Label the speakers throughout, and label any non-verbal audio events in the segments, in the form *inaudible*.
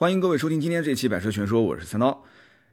Speaker 1: 欢迎各位收听今天这期《百车全说》，我是三刀。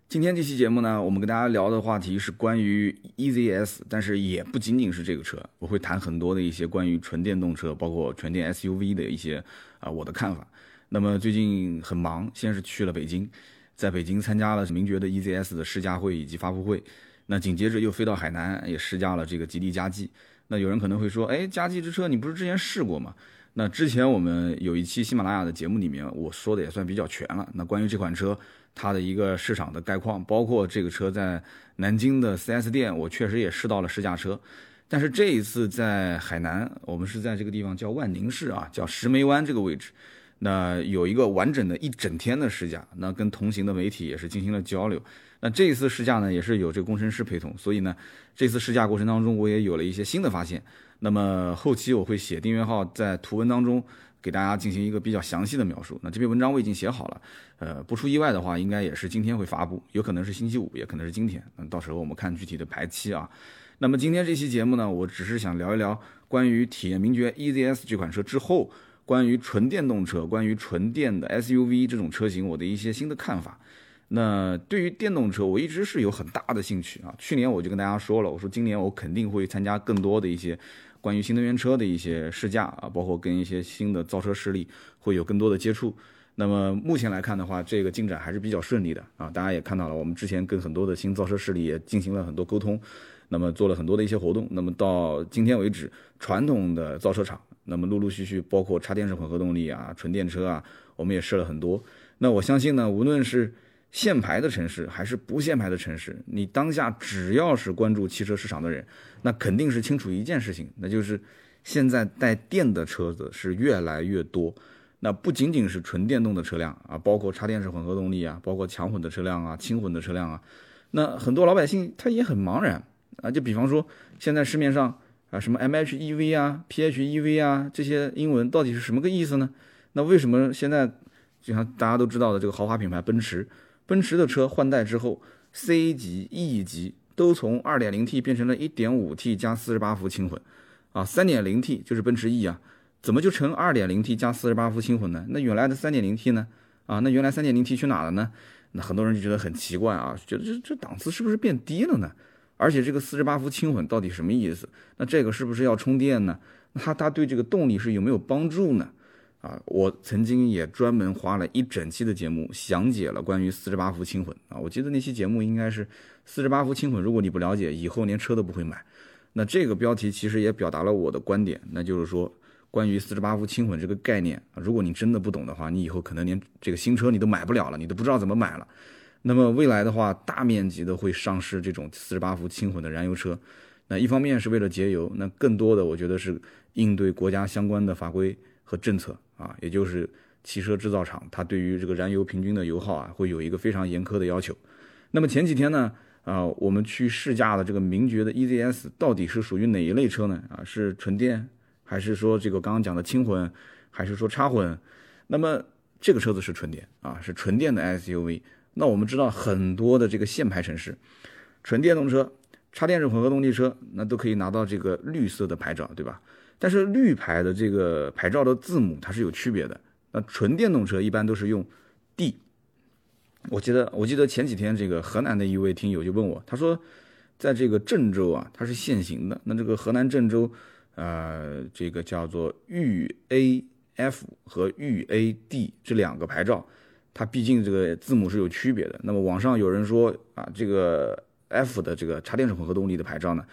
Speaker 1: 今天这期节目呢，我们跟大家聊的话题是关于 EZS，但是也不仅仅是这个车，我会谈很多的一些关于纯电动车，包括纯电 SUV 的一些啊我的看法。那么最近很忙，先是去了北京，在北京参加了名爵的 EZS 的试驾会以及发布会，那紧接着又飞到海南，也试驾了这个吉利嘉际。那有人可能会说，哎，嘉际之车你不是之前试过吗？那之前我们有一期喜马拉雅的节目里面，我说的也算比较全了。那关于这款车，它的一个市场的概况，包括这个车在南京的 4S 店，我确实也试到了试驾车。但是这一次在海南，我们是在这个地方叫万宁市啊，叫石梅湾这个位置，那有一个完整的一整天的试驾，那跟同行的媒体也是进行了交流。那这一次试驾呢，也是有这个工程师陪同，所以呢，这次试驾过程当中，我也有了一些新的发现。那么后期我会写订阅号，在图文当中给大家进行一个比较详细的描述。那这篇文章我已经写好了，呃，不出意外的话，应该也是今天会发布，有可能是星期五，也可能是今天。嗯，到时候我们看具体的排期啊。那么今天这期节目呢，我只是想聊一聊关于体验名爵 EZS 这款车之后，关于纯电动车、关于纯电的 SUV 这种车型，我的一些新的看法。那对于电动车，我一直是有很大的兴趣啊。去年我就跟大家说了，我说今年我肯定会参加更多的一些。关于新能源车的一些试驾啊，包括跟一些新的造车势力会有更多的接触。那么目前来看的话，这个进展还是比较顺利的啊。大家也看到了，我们之前跟很多的新造车势力也进行了很多沟通，那么做了很多的一些活动。那么到今天为止，传统的造车厂，那么陆陆续续包括插电式混合动力啊、纯电车啊，我们也试了很多。那我相信呢，无论是限牌的城市还是不限牌的城市，你当下只要是关注汽车市场的人，那肯定是清楚一件事情，那就是现在带电的车子是越来越多。那不仅仅是纯电动的车辆啊，包括插电式混合动力啊，包括强混的车辆啊、轻混的车辆啊。那很多老百姓他也很茫然啊，就比方说现在市面上啊什么 MHEV 啊、PHEV 啊这些英文到底是什么个意思呢？那为什么现在就像大家都知道的这个豪华品牌奔驰？奔驰的车换代之后，C 级、E 级都从 2.0T 变成了 1.5T 加48伏轻混，啊，3.0T 就是奔驰 E 啊，怎么就成 2.0T 加48伏轻混呢？那原来的 3.0T 呢？啊，那原来 3.0T 去哪了呢？那很多人就觉得很奇怪啊，觉得这这档次是不是变低了呢？而且这个48伏轻混到底什么意思？那这个是不是要充电呢？那它它对这个动力是有没有帮助呢？啊，我曾经也专门花了一整期的节目详解了关于四十八伏轻混啊，我记得那期节目应该是四十八伏轻混，如果你不了解，以后连车都不会买。那这个标题其实也表达了我的观点，那就是说关于四十八伏轻混这个概念，如果你真的不懂的话，你以后可能连这个新车你都买不了了，你都不知道怎么买了。那么未来的话，大面积的会上市这种四十八伏轻混的燃油车，那一方面是为了节油，那更多的我觉得是应对国家相关的法规和政策。啊，也就是汽车制造厂，它对于这个燃油平均的油耗啊，会有一个非常严苛的要求。那么前几天呢，啊，我们去试驾的这个名爵的 EZS 到底是属于哪一类车呢？啊，是纯电，还是说这个刚刚讲的轻混，还是说插混？那么这个车子是纯电啊，是纯电的 SUV。那我们知道很多的这个限牌城市，纯电动车、插电式混合动力车，那都可以拿到这个绿色的牌照，对吧？但是绿牌的这个牌照的字母它是有区别的。那纯电动车一般都是用 D。我记得我记得前几天这个河南的一位听友就问我，他说，在这个郑州啊，它是限行的。那这个河南郑州，呃，这个叫做豫 A F 和豫 A D 这两个牌照，它毕竟这个字母是有区别的。那么网上有人说啊，这个 F 的这个插电式混合动力的牌照呢？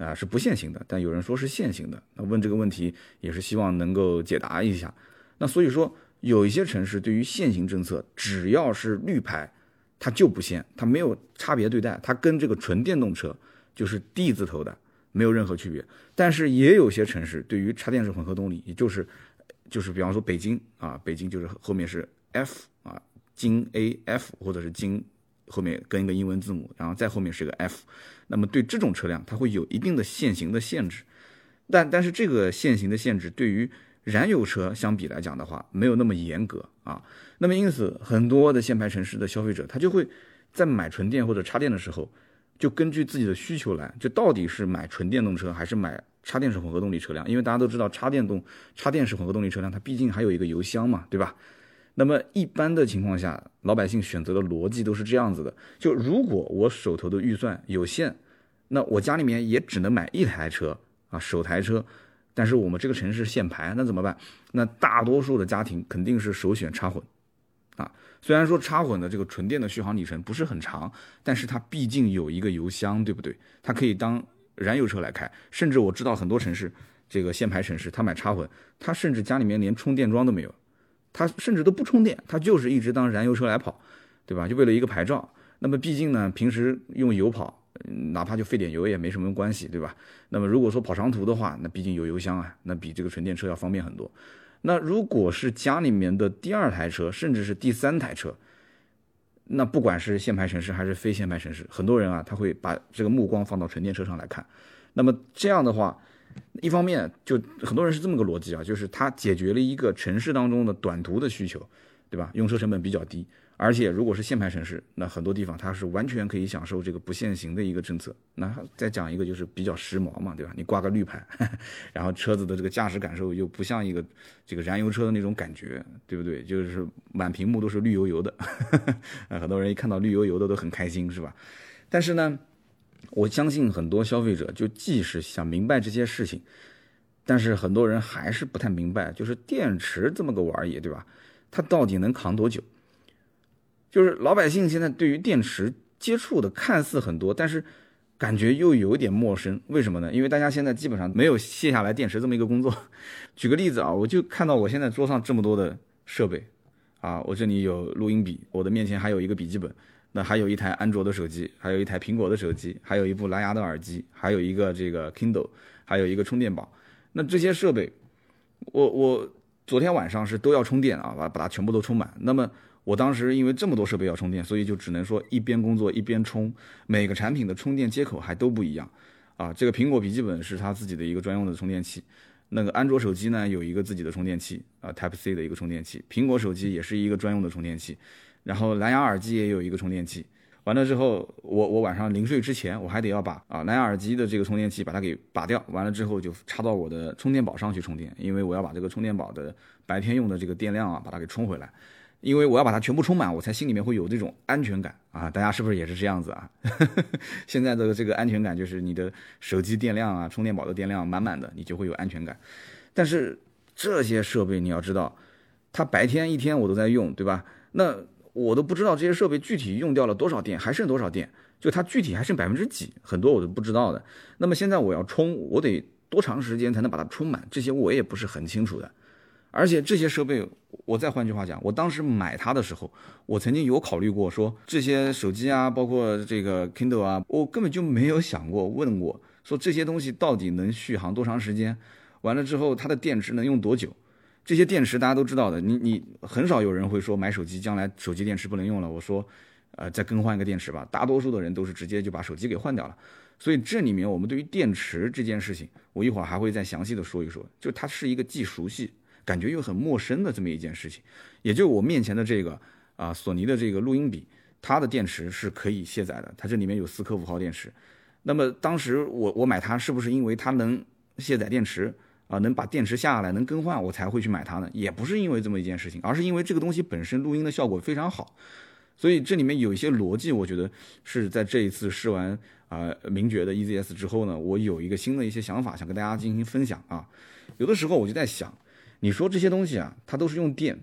Speaker 1: 啊，是不限行的，但有人说是限行的。那问这个问题也是希望能够解答一下。那所以说，有一些城市对于限行政策，只要是绿牌，它就不限，它没有差别对待，它跟这个纯电动车就是 D 字头的没有任何区别。但是也有些城市对于插电式混合动力，也就是就是比方说北京啊，北京就是后面是 F 啊，京 A F 或者是京。后面跟一个英文字母，然后再后面是个 F，那么对这种车辆它会有一定的限行的限制，但但是这个限行的限制对于燃油车相比来讲的话没有那么严格啊，那么因此很多的限牌城市的消费者他就会在买纯电或者插电的时候，就根据自己的需求来，就到底是买纯电动车还是买插电式混合动力车辆，因为大家都知道插电动插电式混合动力车辆它毕竟还有一个油箱嘛，对吧？那么一般的情况下，老百姓选择的逻辑都是这样子的：就如果我手头的预算有限，那我家里面也只能买一台车啊，首台车。但是我们这个城市限牌，那怎么办？那大多数的家庭肯定是首选插混，啊，虽然说插混的这个纯电的续航里程不是很长，但是它毕竟有一个油箱，对不对？它可以当燃油车来开。甚至我知道很多城市，这个限牌城市，他买插混，他甚至家里面连充电桩都没有，他甚至都不充电，他就是一直当燃油车来跑，对吧？就为了一个牌照。那么毕竟呢，平时用油跑。哪怕就费点油也没什么关系，对吧？那么如果说跑长途的话，那毕竟有油箱啊，那比这个纯电车要方便很多。那如果是家里面的第二台车，甚至是第三台车，那不管是限牌城市还是非限牌城市，很多人啊，他会把这个目光放到纯电车上来看。那么这样的话，一方面就很多人是这么个逻辑啊，就是它解决了一个城市当中的短途的需求，对吧？用车成本比较低。而且，如果是限牌城市，那很多地方它是完全可以享受这个不限行的一个政策。那再讲一个，就是比较时髦嘛，对吧？你挂个绿牌，*laughs* 然后车子的这个驾驶感受又不像一个这个燃油车的那种感觉，对不对？就是满屏幕都是绿油油的，*laughs* 啊，很多人一看到绿油油的都很开心，是吧？但是呢，我相信很多消费者就即使想明白这些事情，但是很多人还是不太明白，就是电池这么个玩意儿，对吧？它到底能扛多久？就是老百姓现在对于电池接触的看似很多，但是感觉又有点陌生。为什么呢？因为大家现在基本上没有卸下来电池这么一个工作。*laughs* 举个例子啊，我就看到我现在桌上这么多的设备，啊，我这里有录音笔，我的面前还有一个笔记本，那还有一台安卓的手机，还有一台苹果的手机，还有一部蓝牙的耳机，还有一个这个 Kindle，还有一个充电宝。那这些设备，我我昨天晚上是都要充电啊，把把它全部都充满。那么我当时因为这么多设备要充电，所以就只能说一边工作一边充。每个产品的充电接口还都不一样，啊，这个苹果笔记本是它自己的一个专用的充电器，那个安卓手机呢有一个自己的充电器，啊，Type C 的一个充电器，苹果手机也是一个专用的充电器，然后蓝牙耳机也有一个充电器。完了之后，我我晚上临睡之前，我还得要把啊蓝牙耳机的这个充电器把它给拔掉，完了之后就插到我的充电宝上去充电，因为我要把这个充电宝的白天用的这个电量啊把它给充回来。因为我要把它全部充满，我才心里面会有这种安全感啊！大家是不是也是这样子啊？*laughs* 现在的这个安全感就是你的手机电量啊，充电宝的电量满满的，你就会有安全感。但是这些设备你要知道，它白天一天我都在用，对吧？那我都不知道这些设备具体用掉了多少电，还剩多少电，就它具体还剩百分之几，很多我都不知道的。那么现在我要充，我得多长时间才能把它充满？这些我也不是很清楚的。而且这些设备，我再换句话讲，我当时买它的时候，我曾经有考虑过说这些手机啊，包括这个 Kindle 啊，我根本就没有想过问过说这些东西到底能续航多长时间，完了之后它的电池能用多久？这些电池大家都知道的，你你很少有人会说买手机将来手机电池不能用了，我说，呃，再更换一个电池吧。大多数的人都是直接就把手机给换掉了。所以这里面我们对于电池这件事情，我一会儿还会再详细的说一说，就它是一个既熟悉。感觉又很陌生的这么一件事情，也就我面前的这个啊，索尼的这个录音笔，它的电池是可以卸载的，它这里面有四颗五号电池。那么当时我我买它是不是因为它能卸载电池啊，能把电池下下来能更换，我才会去买它呢？也不是因为这么一件事情，而是因为这个东西本身录音的效果非常好。所以这里面有一些逻辑，我觉得是在这一次试完啊名爵的 EZS 之后呢，我有一个新的一些想法想跟大家进行分享啊。有的时候我就在想。你说这些东西啊，它都是用电，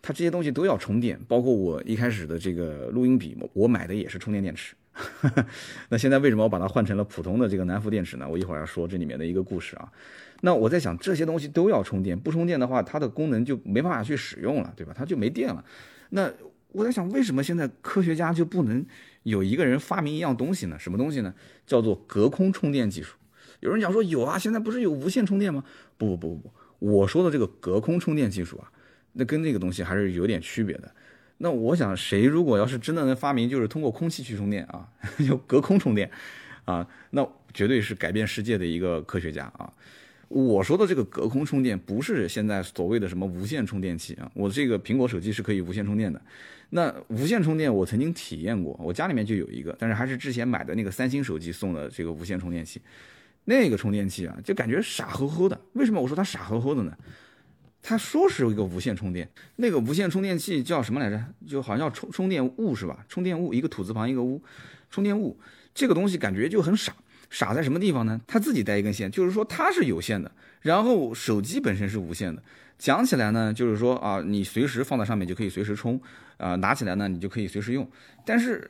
Speaker 1: 它这些东西都要充电，包括我一开始的这个录音笔，我买的也是充电电池。*laughs* 那现在为什么我把它换成了普通的这个南孚电池呢？我一会儿要说这里面的一个故事啊。那我在想，这些东西都要充电，不充电的话，它的功能就没办法去使用了，对吧？它就没电了。那我在想，为什么现在科学家就不能有一个人发明一样东西呢？什么东西呢？叫做隔空充电技术。有人讲说有啊，现在不是有无线充电吗？不不不不不。我说的这个隔空充电技术啊，那跟那个东西还是有点区别的。那我想，谁如果要是真的能发明，就是通过空气去充电啊，*laughs* 就隔空充电啊，那绝对是改变世界的一个科学家啊。我说的这个隔空充电，不是现在所谓的什么无线充电器啊。我这个苹果手机是可以无线充电的。那无线充电我曾经体验过，我家里面就有一个，但是还是之前买的那个三星手机送的这个无线充电器。那个充电器啊，就感觉傻乎乎的。为什么我说它傻乎乎的呢？他说是有一个无线充电，那个无线充电器叫什么来着？就好像叫充充电物是吧？充电物一个土字旁一个屋，充电物这个东西感觉就很傻，傻在什么地方呢？它自己带一根线，就是说它是有线的，然后手机本身是无线的。讲起来呢，就是说啊，你随时放在上面就可以随时充，啊，拿起来呢你就可以随时用，但是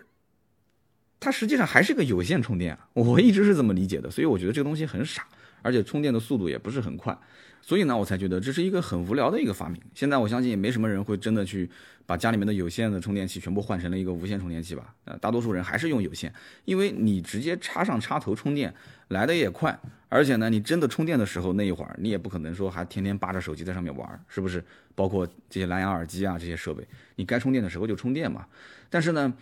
Speaker 1: 它实际上还是个有线充电啊，我一直是这么理解的，所以我觉得这个东西很傻，而且充电的速度也不是很快。所以呢，我才觉得这是一个很无聊的一个发明。现在我相信也没什么人会真的去把家里面的有线的充电器全部换成了一个无线充电器吧？呃，大多数人还是用有线，因为你直接插上插头充电来的也快，而且呢，你真的充电的时候那一会儿你也不可能说还天天扒着手机在上面玩，是不是？包括这些蓝牙耳机啊这些设备，你该充电的时候就充电嘛。但是呢，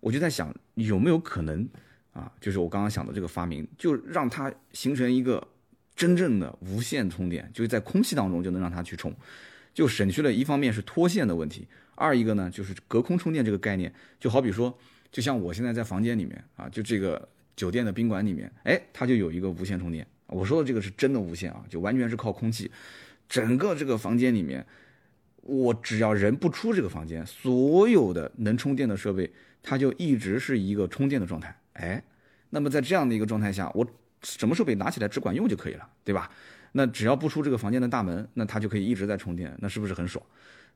Speaker 1: 我就在想有没有可能啊，就是我刚刚想的这个发明，就让它形成一个。真正的无线充电，就是在空气当中就能让它去充，就省去了一方面是脱线的问题，二一个呢就是隔空充电这个概念，就好比说，就像我现在在房间里面啊，就这个酒店的宾馆里面，哎，它就有一个无线充电。我说的这个是真的无线啊，就完全是靠空气，整个这个房间里面，我只要人不出这个房间，所有的能充电的设备，它就一直是一个充电的状态。哎，那么在这样的一个状态下，我。什么设备拿起来只管用就可以了，对吧？那只要不出这个房间的大门，那它就可以一直在充电，那是不是很爽？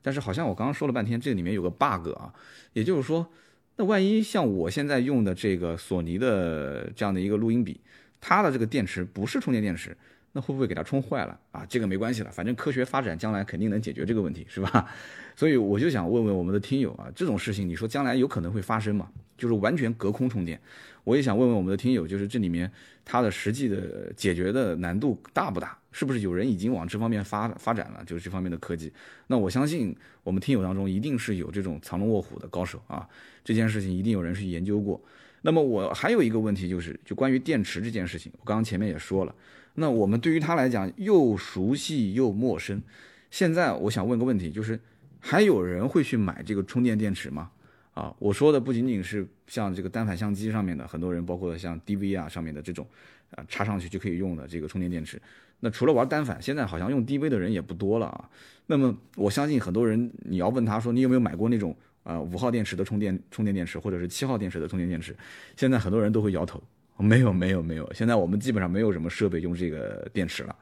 Speaker 1: 但是好像我刚刚说了半天，这里面有个 bug 啊，也就是说，那万一像我现在用的这个索尼的这样的一个录音笔，它的这个电池不是充电电池，那会不会给它充坏了啊？这个没关系了，反正科学发展将来肯定能解决这个问题，是吧？*laughs* 所以我就想问问我们的听友啊，这种事情你说将来有可能会发生吗？就是完全隔空充电，我也想问问我们的听友，就是这里面它的实际的解决的难度大不大？是不是有人已经往这方面发发展了？就是这方面的科技。那我相信我们听友当中一定是有这种藏龙卧虎的高手啊，这件事情一定有人去研究过。那么我还有一个问题就是，就关于电池这件事情，我刚刚前面也说了，那我们对于它来讲又熟悉又陌生。现在我想问个问题，就是还有人会去买这个充电电池吗？啊，我说的不仅仅是像这个单反相机上面的很多人，包括像 DV 啊上面的这种，啊插上去就可以用的这个充电电池。那除了玩单反，现在好像用 DV 的人也不多了啊。那么我相信很多人，你要问他说你有没有买过那种啊五号电池的充电充电电池，或者是七号电池的充电电池？现在很多人都会摇头，没有没有没有。现在我们基本上没有什么设备用这个电池了。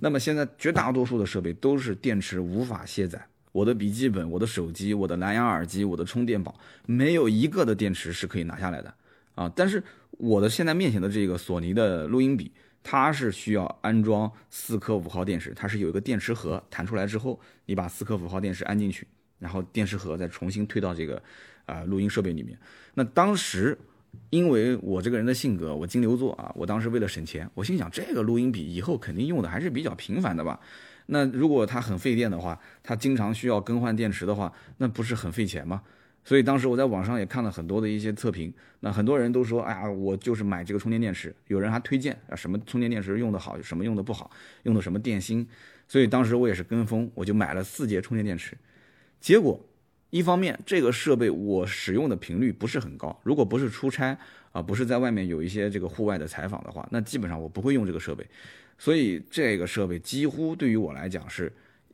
Speaker 1: 那么现在绝大多数的设备都是电池无法卸载。我的笔记本、我的手机、我的蓝牙耳机、我的充电宝，没有一个的电池是可以拿下来的啊！但是我的现在面前的这个索尼的录音笔，它是需要安装四颗五号电池，它是有一个电池盒弹出来之后，你把四颗五号电池安进去，然后电池盒再重新推到这个啊录音设备里面。那当时因为我这个人的性格，我金牛座啊，我当时为了省钱，我心想这个录音笔以后肯定用的还是比较频繁的吧。那如果它很费电的话，它经常需要更换电池的话，那不是很费钱吗？所以当时我在网上也看了很多的一些测评，那很多人都说，哎呀，我就是买这个充电电池，有人还推荐啊什么充电电池用的好，什么用的不好，用的什么电芯，所以当时我也是跟风，我就买了四节充电电池。结果，一方面这个设备我使用的频率不是很高，如果不是出差啊，不是在外面有一些这个户外的采访的话，那基本上我不会用这个设备。所以这个设备几乎对于我来讲是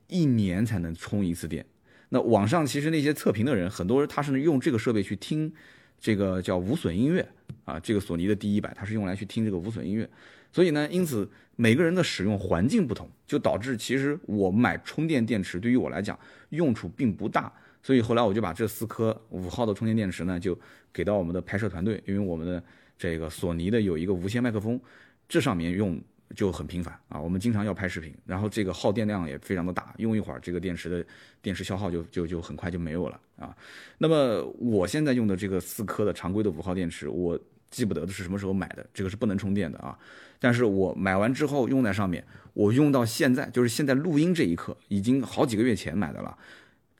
Speaker 1: 一年才能充一次电。那网上其实那些测评的人，很多人他是用这个设备去听这个叫无损音乐啊，这个索尼的 D 一百，它是用来去听这个无损音乐。所以呢，因此每个人的使用环境不同，就导致其实我买充电电池对于我来讲用处并不大。所以后来我就把这四颗五号的充电电池呢，就给到我们的拍摄团队，因为我们的这个索尼的有一个无线麦克风，这上面用。就很频繁啊，我们经常要拍视频，然后这个耗电量也非常的大，用一会儿这个电池的电池消耗就就就很快就没有了啊。那么我现在用的这个四颗的常规的五号电池，我记不得的是什么时候买的，这个是不能充电的啊。但是我买完之后用在上面，我用到现在，就是现在录音这一刻，已经好几个月前买的了，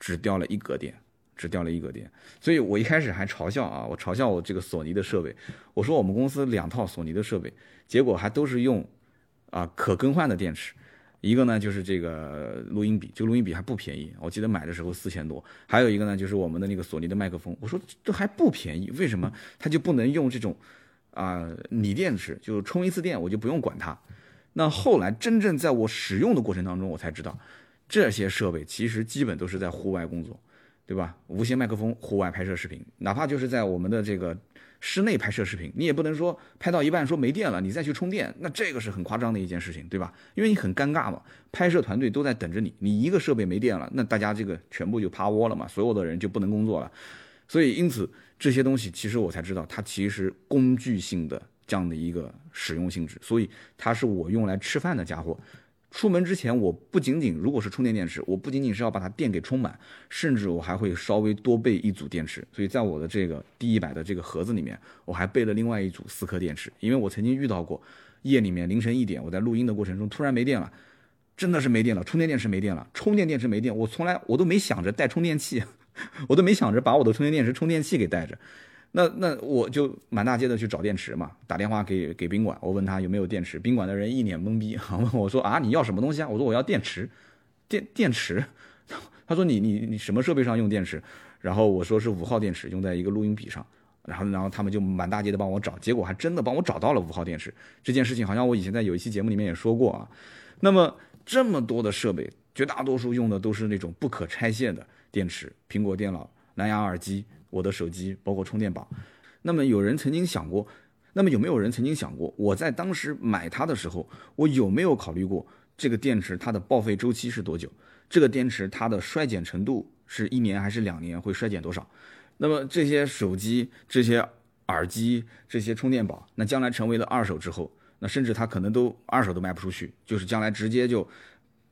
Speaker 1: 只掉了一格电，只掉了一格电。所以我一开始还嘲笑啊，我嘲笑我这个索尼的设备，我说我们公司两套索尼的设备，结果还都是用。啊，可更换的电池，一个呢就是这个录音笔，这个录音笔还不便宜，我记得买的时候四千多。还有一个呢就是我们的那个索尼的麦克风，我说这还不便宜，为什么它就不能用这种啊锂电池？就充一次电我就不用管它。那后来真正在我使用的过程当中，我才知道，这些设备其实基本都是在户外工作，对吧？无线麦克风，户外拍摄视频，哪怕就是在我们的这个室内拍摄视频，你也不能说拍到一半说没电了，你再去充电，那这个是很夸张的一件事情，对吧？因为你很尴尬嘛，拍摄团队都在等着你，你一个设备没电了，那大家这个全部就趴窝了嘛，所有的人就不能工作了。所以因此这些东西，其实我才知道它其实工具性的这样的一个使用性质，所以它是我用来吃饭的家伙。出门之前，我不仅仅如果是充电电池，我不仅仅是要把它电给充满，甚至我还会稍微多备一组电池。所以在我的这个第一百的这个盒子里面，我还备了另外一组四颗电池，因为我曾经遇到过夜里面凌晨一点，我在录音的过程中突然没电了，真的是没电了，充电电池没电了，充电电池没电，我从来我都没想着带充电器，*laughs* 我都没想着把我的充电电池充电器给带着。那那我就满大街的去找电池嘛，打电话给给宾馆，我问他有没有电池，宾馆的人一脸懵逼，*laughs* 问我说啊你要什么东西啊？我说我要电池，电电池，*laughs* 他说你你你什么设备上用电池？然后我说是五号电池，用在一个录音笔上，然后然后他们就满大街的帮我找，结果还真的帮我找到了五号电池。这件事情好像我以前在有一期节目里面也说过啊。那么这么多的设备，绝大多数用的都是那种不可拆卸的电池，苹果电脑、蓝牙耳机。我的手机包括充电宝，那么有人曾经想过，那么有没有人曾经想过，我在当时买它的时候，我有没有考虑过这个电池它的报废周期是多久？这个电池它的衰减程度是一年还是两年？会衰减多少？那么这些手机、这些耳机、这些充电宝，那将来成为了二手之后，那甚至它可能都二手都卖不出去，就是将来直接就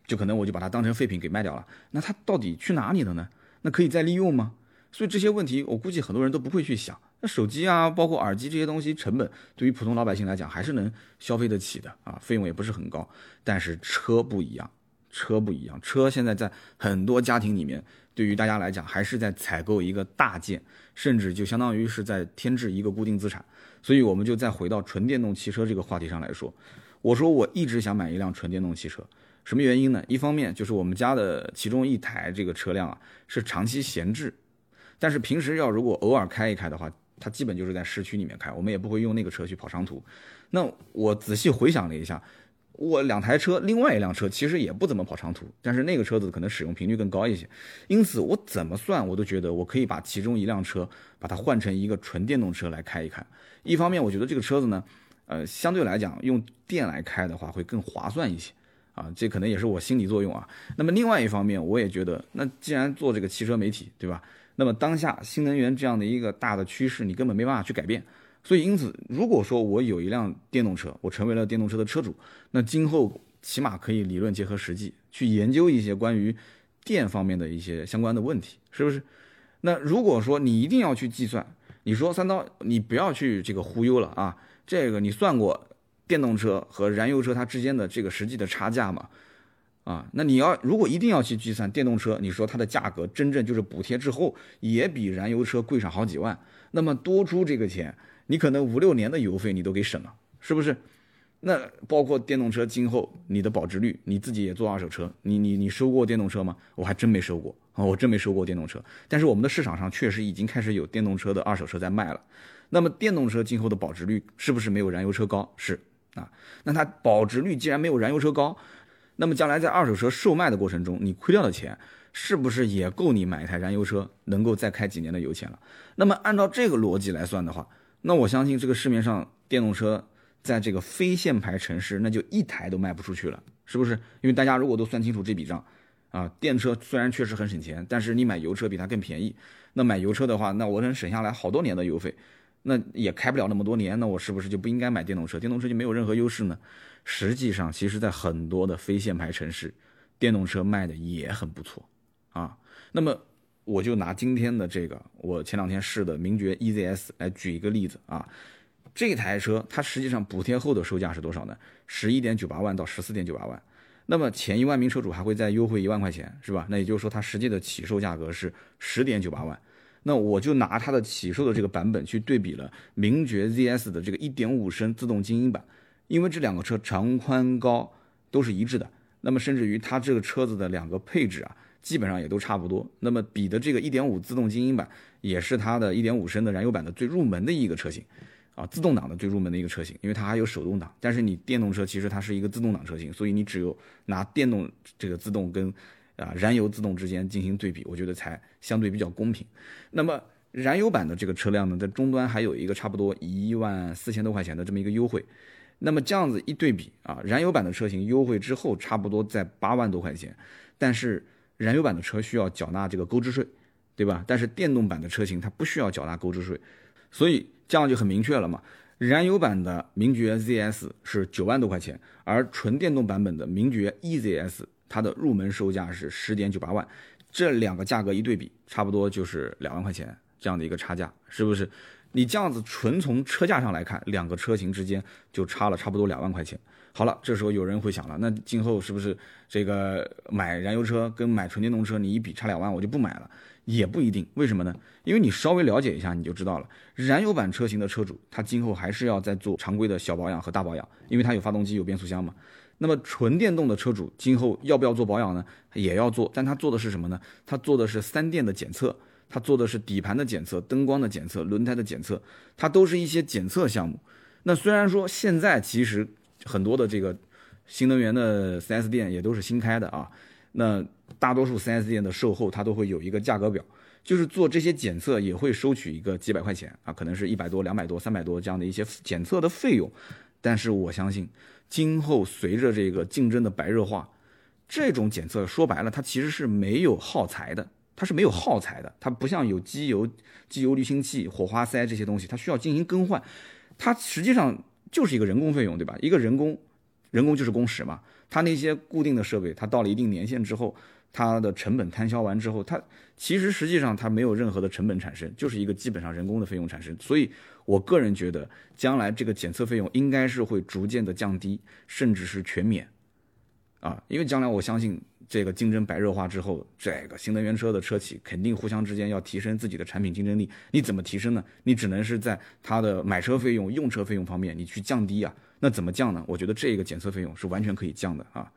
Speaker 1: 就可能我就把它当成废品给卖掉了。那它到底去哪里了呢？那可以再利用吗？所以这些问题，我估计很多人都不会去想。那手机啊，包括耳机这些东西，成本对于普通老百姓来讲还是能消费得起的啊，费用也不是很高。但是车不一样，车不一样，车现在在很多家庭里面，对于大家来讲还是在采购一个大件，甚至就相当于是在添置一个固定资产。所以我们就再回到纯电动汽车这个话题上来说，我说我一直想买一辆纯电动汽车，什么原因呢？一方面就是我们家的其中一台这个车辆啊是长期闲置。但是平时要如果偶尔开一开的话，它基本就是在市区里面开，我们也不会用那个车去跑长途。那我仔细回想了一下，我两台车，另外一辆车其实也不怎么跑长途，但是那个车子可能使用频率更高一些。因此我怎么算我都觉得我可以把其中一辆车把它换成一个纯电动车来开一开。一方面我觉得这个车子呢，呃，相对来讲用电来开的话会更划算一些啊，这可能也是我心理作用啊。那么另外一方面我也觉得，那既然做这个汽车媒体，对吧？那么当下新能源这样的一个大的趋势，你根本没办法去改变。所以因此，如果说我有一辆电动车，我成为了电动车的车主，那今后起码可以理论结合实际，去研究一些关于电方面的一些相关的问题，是不是？那如果说你一定要去计算，你说三刀，你不要去这个忽悠了啊，这个你算过电动车和燃油车它之间的这个实际的差价吗？啊，那你要如果一定要去计算电动车，你说它的价格真正就是补贴之后也比燃油车贵上好几万，那么多出这个钱，你可能五六年的油费你都给省了，是不是？那包括电动车今后你的保值率，你自己也做二手车，你你你收过电动车吗？我还真没收过啊，我真没收过电动车。但是我们的市场上确实已经开始有电动车的二手车在卖了。那么电动车今后的保值率是不是没有燃油车高？是啊，那它保值率既然没有燃油车高。那么将来在二手车售卖的过程中，你亏掉的钱是不是也够你买一台燃油车能够再开几年的油钱了？那么按照这个逻辑来算的话，那我相信这个市面上电动车在这个非限牌城市，那就一台都卖不出去了，是不是？因为大家如果都算清楚这笔账，啊，电车虽然确实很省钱，但是你买油车比它更便宜。那买油车的话，那我能省下来好多年的油费，那也开不了那么多年，那我是不是就不应该买电动车？电动车就没有任何优势呢？实际上，其实，在很多的非限牌城市，电动车卖的也很不错啊。那么，我就拿今天的这个我前两天试的名爵 EZS 来举一个例子啊。这台车它实际上补贴后的售价是多少呢？十一点九八万到十四点九八万。那么前一万名车主还会再优惠一万块钱，是吧？那也就是说，它实际的起售价格是十点九八万。那我就拿它的起售的这个版本去对比了名爵 ZS 的这个一点五升自动精英版。因为这两个车长宽高都是一致的，那么甚至于它这个车子的两个配置啊，基本上也都差不多。那么比的这个1.5自动精英版，也是它的1.5升的燃油版的最入门的一个车型，啊，自动挡的最入门的一个车型，因为它还有手动挡。但是你电动车其实它是一个自动挡车型，所以你只有拿电动这个自动跟，啊燃油自动之间进行对比，我觉得才相对比较公平。那么燃油版的这个车辆呢，在终端还有一个差不多一万四千多块钱的这么一个优惠。那么这样子一对比啊，燃油版的车型优惠之后差不多在八万多块钱，但是燃油版的车需要缴纳这个购置税，对吧？但是电动版的车型它不需要缴纳购置税，所以这样就很明确了嘛。燃油版的名爵 ZS 是九万多块钱，而纯电动版本的名爵 EZS 它的入门售价是十点九八万，这两个价格一对比，差不多就是两万块钱这样的一个差价，是不是？你这样子纯从车价上来看，两个车型之间就差了差不多两万块钱。好了，这时候有人会想了，那今后是不是这个买燃油车跟买纯电动车，你一比差两万，我就不买了？也不一定，为什么呢？因为你稍微了解一下，你就知道了。燃油版车型的车主，他今后还是要再做常规的小保养和大保养，因为它有发动机、有变速箱嘛。那么纯电动的车主，今后要不要做保养呢？也要做，但他做的是什么呢？他做的是三电的检测。它做的是底盘的检测、灯光的检测、轮胎的检测，它都是一些检测项目。那虽然说现在其实很多的这个新能源的 4S 店也都是新开的啊，那大多数 4S 店的售后它都会有一个价格表，就是做这些检测也会收取一个几百块钱啊，可能是一百多、两百多、三百多这样的一些检测的费用。但是我相信，今后随着这个竞争的白热化，这种检测说白了，它其实是没有耗材的。它是没有耗材的，它不像有机油、机油滤清器、火花塞这些东西，它需要进行更换。它实际上就是一个人工费用，对吧？一个人工，人工就是工时嘛。它那些固定的设备，它到了一定年限之后，它的成本摊销完之后，它其实实际上它没有任何的成本产生，就是一个基本上人工的费用产生。所以我个人觉得，将来这个检测费用应该是会逐渐的降低，甚至是全免啊，因为将来我相信。这个竞争白热化之后，这个新能源车的车企肯定互相之间要提升自己的产品竞争力。你怎么提升呢？你只能是在它的买车费用、用车费用方面你去降低啊。那怎么降呢？我觉得这个检测费用是完全可以降的啊。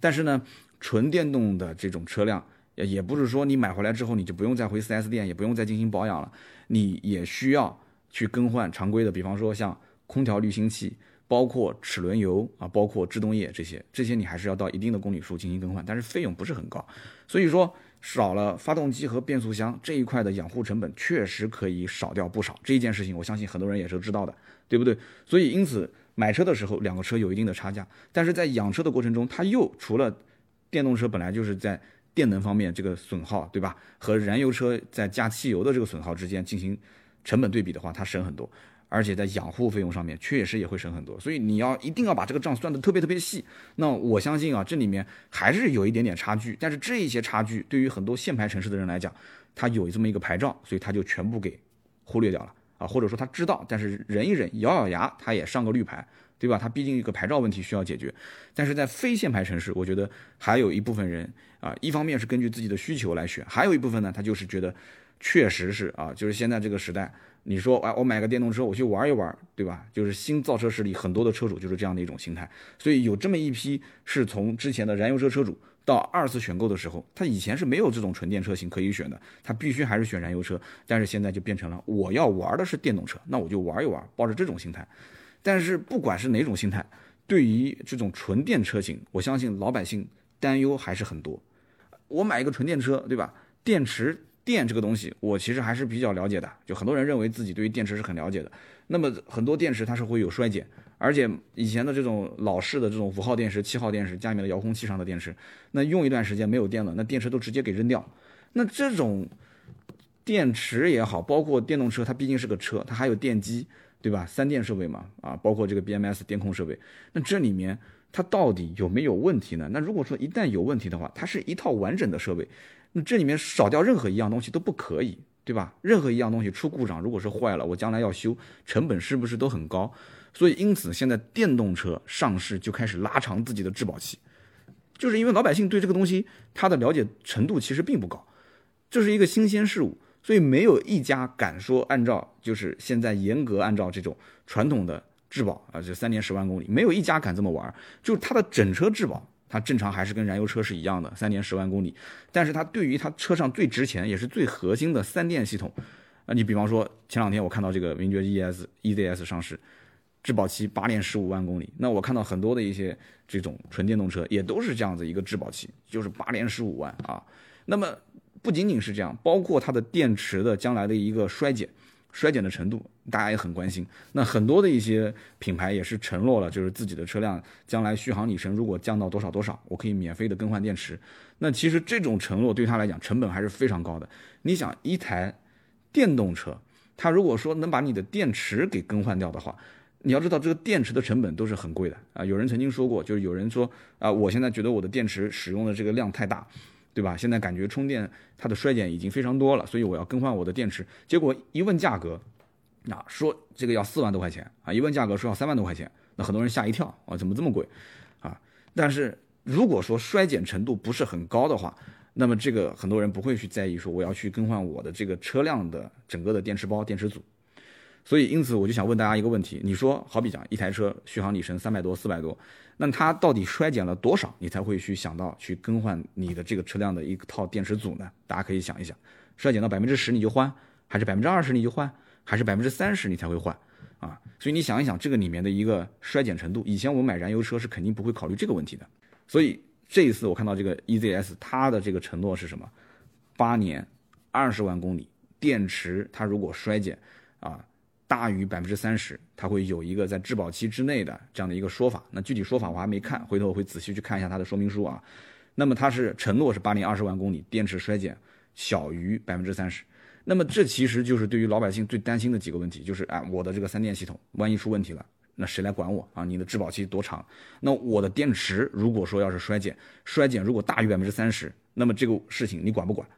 Speaker 1: 但是呢，纯电动的这种车辆，也不是说你买回来之后你就不用再回 4S 店，也不用再进行保养了，你也需要去更换常规的，比方说像空调滤芯器。包括齿轮油啊，包括制动液这些，这些你还是要到一定的公里数进行更换，但是费用不是很高，所以说少了发动机和变速箱这一块的养护成本，确实可以少掉不少。这一件事情，我相信很多人也是知道的，对不对？所以因此买车的时候，两个车有一定的差价，但是在养车的过程中，它又除了电动车本来就是在电能方面这个损耗，对吧？和燃油车在加汽油的这个损耗之间进行成本对比的话，它省很多。而且在养护费用上面确实也会省很多，所以你要一定要把这个账算得特别特别细。那我相信啊，这里面还是有一点点差距，但是这一些差距对于很多限牌城市的人来讲，他有这么一个牌照，所以他就全部给忽略掉了啊，或者说他知道，但是忍一忍，咬咬牙，他也上个绿牌，对吧？他毕竟一个牌照问题需要解决。但是在非限牌城市，我觉得还有一部分人啊，一方面是根据自己的需求来选，还有一部分呢，他就是觉得确实是啊，就是现在这个时代。你说，哎，我买个电动车，我去玩一玩，对吧？就是新造车势力很多的车主就是这样的一种心态，所以有这么一批是从之前的燃油车车主到二次选购的时候，他以前是没有这种纯电车型可以选的，他必须还是选燃油车，但是现在就变成了我要玩的是电动车，那我就玩一玩，抱着这种心态。但是不管是哪种心态，对于这种纯电车型，我相信老百姓担忧还是很多。我买一个纯电车，对吧？电池。电这个东西，我其实还是比较了解的。就很多人认为自己对于电池是很了解的。那么很多电池它是会有衰减，而且以前的这种老式的这种五号电池、七号电池，家里面的遥控器上的电池，那用一段时间没有电了，那电池都直接给扔掉。那这种电池也好，包括电动车，它毕竟是个车，它还有电机，对吧？三电设备嘛，啊，包括这个 BMS 电控设备，那这里面它到底有没有问题呢？那如果说一旦有问题的话，它是一套完整的设备。这里面少掉任何一样东西都不可以，对吧？任何一样东西出故障，如果是坏了，我将来要修，成本是不是都很高？所以因此现在电动车上市就开始拉长自己的质保期，就是因为老百姓对这个东西它的了解程度其实并不高，这是一个新鲜事物，所以没有一家敢说按照就是现在严格按照这种传统的质保啊，就三年十万公里，没有一家敢这么玩，就是它的整车质保。它正常还是跟燃油车是一样的，三年十万公里。但是它对于它车上最值钱也是最核心的三电系统，啊，你比方说前两天我看到这个名爵 ES EZS 上市，质保期八年十五万公里。那我看到很多的一些这种纯电动车也都是这样子一个质保期，就是八年十五万啊。那么不仅仅是这样，包括它的电池的将来的一个衰减。衰减的程度，大家也很关心。那很多的一些品牌也是承诺了，就是自己的车辆将来续航里程如果降到多少多少，我可以免费的更换电池。那其实这种承诺对他来讲成本还是非常高的。你想，一台电动车，它如果说能把你的电池给更换掉的话，你要知道这个电池的成本都是很贵的啊。有人曾经说过，就是有人说啊，我现在觉得我的电池使用的这个量太大。对吧？现在感觉充电它的衰减已经非常多了，所以我要更换我的电池。结果一问价格，啊，说这个要四万多块钱啊，一问价格说要三万多块钱，那很多人吓一跳啊，怎么这么贵啊？但是如果说衰减程度不是很高的话，那么这个很多人不会去在意说我要去更换我的这个车辆的整个的电池包、电池组。所以因此我就想问大家一个问题：你说好比讲一台车续航里程三百多、四百多。那它到底衰减了多少，你才会去想到去更换你的这个车辆的一套电池组呢？大家可以想一想，衰减到百分之十你就换，还是百分之二十你就换，还是百分之三十你才会换啊？所以你想一想这个里面的一个衰减程度。以前我们买燃油车是肯定不会考虑这个问题的。所以这一次我看到这个 EZS 它的这个承诺是什么？八年，二十万公里，电池它如果衰减啊。大于百分之三十，它会有一个在质保期之内的这样的一个说法。那具体说法我还没看，回头我会仔细去看一下它的说明书啊。那么它是承诺是八年二十万公里，电池衰减小于百分之三十。那么这其实就是对于老百姓最担心的几个问题，就是啊，我的这个三电系统万一出问题了，那谁来管我啊？你的质保期多长？那我的电池如果说要是衰减，衰减如果大于百分之三十，那么这个事情你管不管？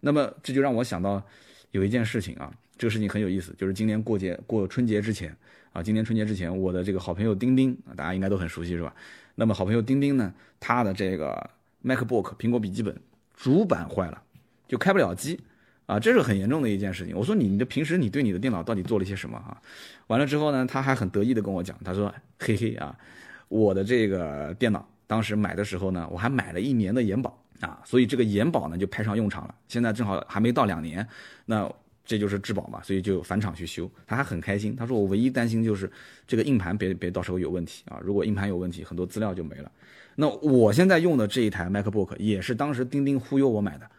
Speaker 1: 那么这就让我想到有一件事情啊。这个事情很有意思，就是今年过节过春节之前啊，今年春节之前，我的这个好朋友丁丁啊，大家应该都很熟悉是吧？那么好朋友丁丁呢，他的这个 MacBook 苹果笔记本主板坏了，就开不了机啊，这是很严重的一件事情。我说你的平时你对你的电脑到底做了些什么啊？完了之后呢，他还很得意的跟我讲，他说嘿嘿啊，我的这个电脑当时买的时候呢，我还买了一年的延保啊，所以这个延保呢就派上用场了。现在正好还没到两年，那。这就是质保嘛，所以就返厂去修，他还很开心。他说我唯一担心就是这个硬盘别别到时候有问题啊，如果硬盘有问题，很多资料就没了。那我现在用的这一台 MacBook 也是当时钉钉忽悠我买的，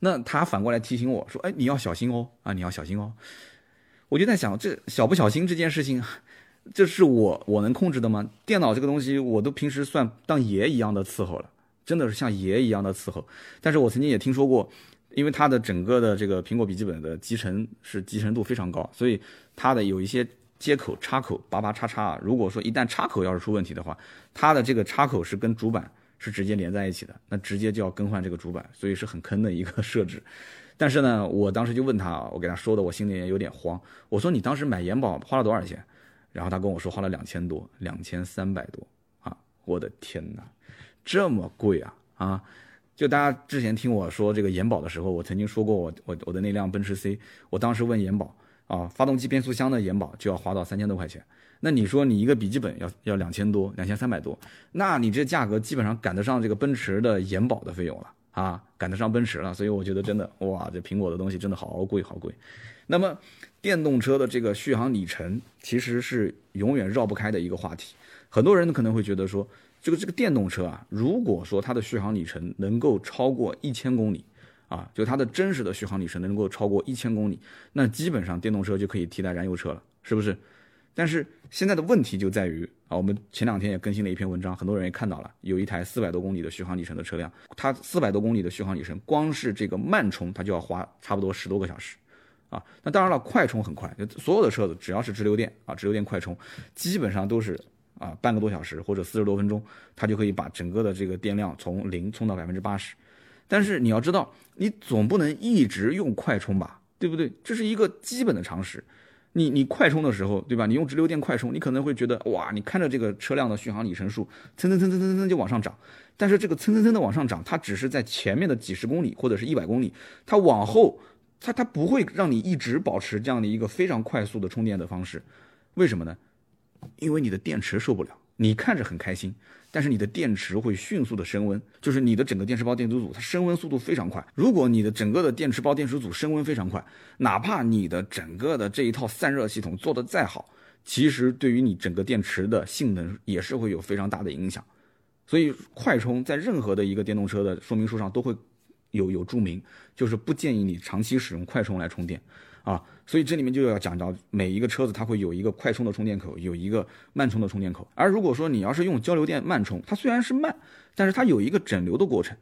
Speaker 1: 那他反过来提醒我说，哎，你要小心哦，啊，你要小心哦。我就在想，这小不小心这件事情，这是我我能控制的吗？电脑这个东西，我都平时算当爷一样的伺候了，真的是像爷一样的伺候。但是我曾经也听说过。因为它的整个的这个苹果笔记本的集成是集成度非常高，所以它的有一些接口插口拔拔插插，如果说一旦插口要是出问题的话，它的这个插口是跟主板是直接连在一起的，那直接就要更换这个主板，所以是很坑的一个 *laughs* 设置。但是呢，我当时就问他，我给他说的，我心里也有点慌。我说你当时买延保花了多少钱？然后他跟我说花了两千多，两千三百多啊！我的天哪，这么贵啊啊！就大家之前听我说这个延保的时候，我曾经说过我我我的那辆奔驰 C，我当时问延保啊，发动机变速箱的延保就要花到三千多块钱。那你说你一个笔记本要要两千多，两千三百多，那你这价格基本上赶得上这个奔驰的延保的费用了啊，赶得上奔驰了。所以我觉得真的哇，这苹果的东西真的好贵好贵。那么电动车的这个续航里程其实是永远绕不开的一个话题，很多人可能会觉得说。这个这个电动车啊，如果说它的续航里程能够超过一千公里，啊，就它的真实的续航里程能够超过一千公里，那基本上电动车就可以替代燃油车了，是不是？但是现在的问题就在于啊，我们前两天也更新了一篇文章，很多人也看到了，有一台四百多公里的续航里程的车辆，它四百多公里的续航里程，光是这个慢充它就要花差不多十多个小时，啊，那当然了，快充很快，所有的车子只要是直流电啊，直流电快充，基本上都是。啊，半个多小时或者四十多分钟，它就可以把整个的这个电量从零充到百分之八十。但是你要知道，你总不能一直用快充吧，对不对？这是一个基本的常识。你你快充的时候，对吧？你用直流电快充，你可能会觉得哇，你看着这个车辆的续航里程数蹭蹭蹭蹭蹭蹭就往上涨。但是这个蹭蹭蹭的往上涨，它只是在前面的几十公里或者是一百公里，它往后它它不会让你一直保持这样的一个非常快速的充电的方式。为什么呢？因为你的电池受不了，你看着很开心，但是你的电池会迅速的升温，就是你的整个电池包电池组它升温速度非常快。如果你的整个的电池包电池组升温非常快，哪怕你的整个的这一套散热系统做得再好，其实对于你整个电池的性能也是会有非常大的影响。所以快充在任何的一个电动车的说明书上都会有有注明，就是不建议你长期使用快充来充电啊。所以这里面就要讲到每一个车子它会有一个快充的充电口，有一个慢充的充电口。而如果说你要是用交流电慢充，它虽然是慢，但是它有一个整流的过程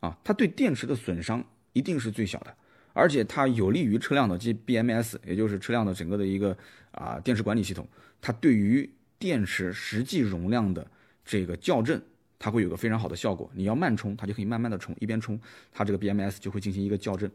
Speaker 1: 啊，它对电池的损伤一定是最小的。而且它有利于车辆的即 BMS，也就是车辆的整个的一个啊电池管理系统，它对于电池实际容量的这个校正，它会有个非常好的效果。你要慢充，它就可以慢慢的充，一边充，它这个 BMS 就会进行一个校正。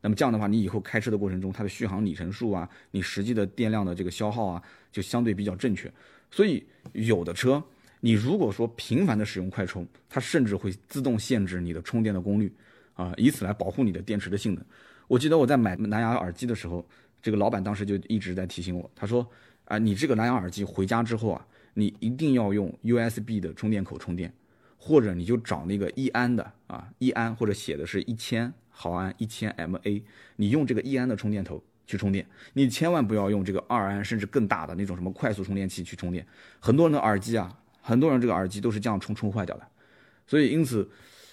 Speaker 1: 那么这样的话，你以后开车的过程中，它的续航里程数啊，你实际的电量的这个消耗啊，就相对比较正确。所以有的车，你如果说频繁的使用快充，它甚至会自动限制你的充电的功率啊，以此来保护你的电池的性能。我记得我在买蓝牙耳机的时候，这个老板当时就一直在提醒我，他说：“啊，你这个蓝牙耳机回家之后啊，你一定要用 USB 的充电口充电，或者你就找那个一安的啊，一安或者写的是一千毫安、一千 mA，你用这个一安的充电头去充电，你千万不要用这个二安甚至更大的那种什么快速充电器去充电。很多人的耳机啊，很多人这个耳机都是这样充充坏掉的，所以因此。”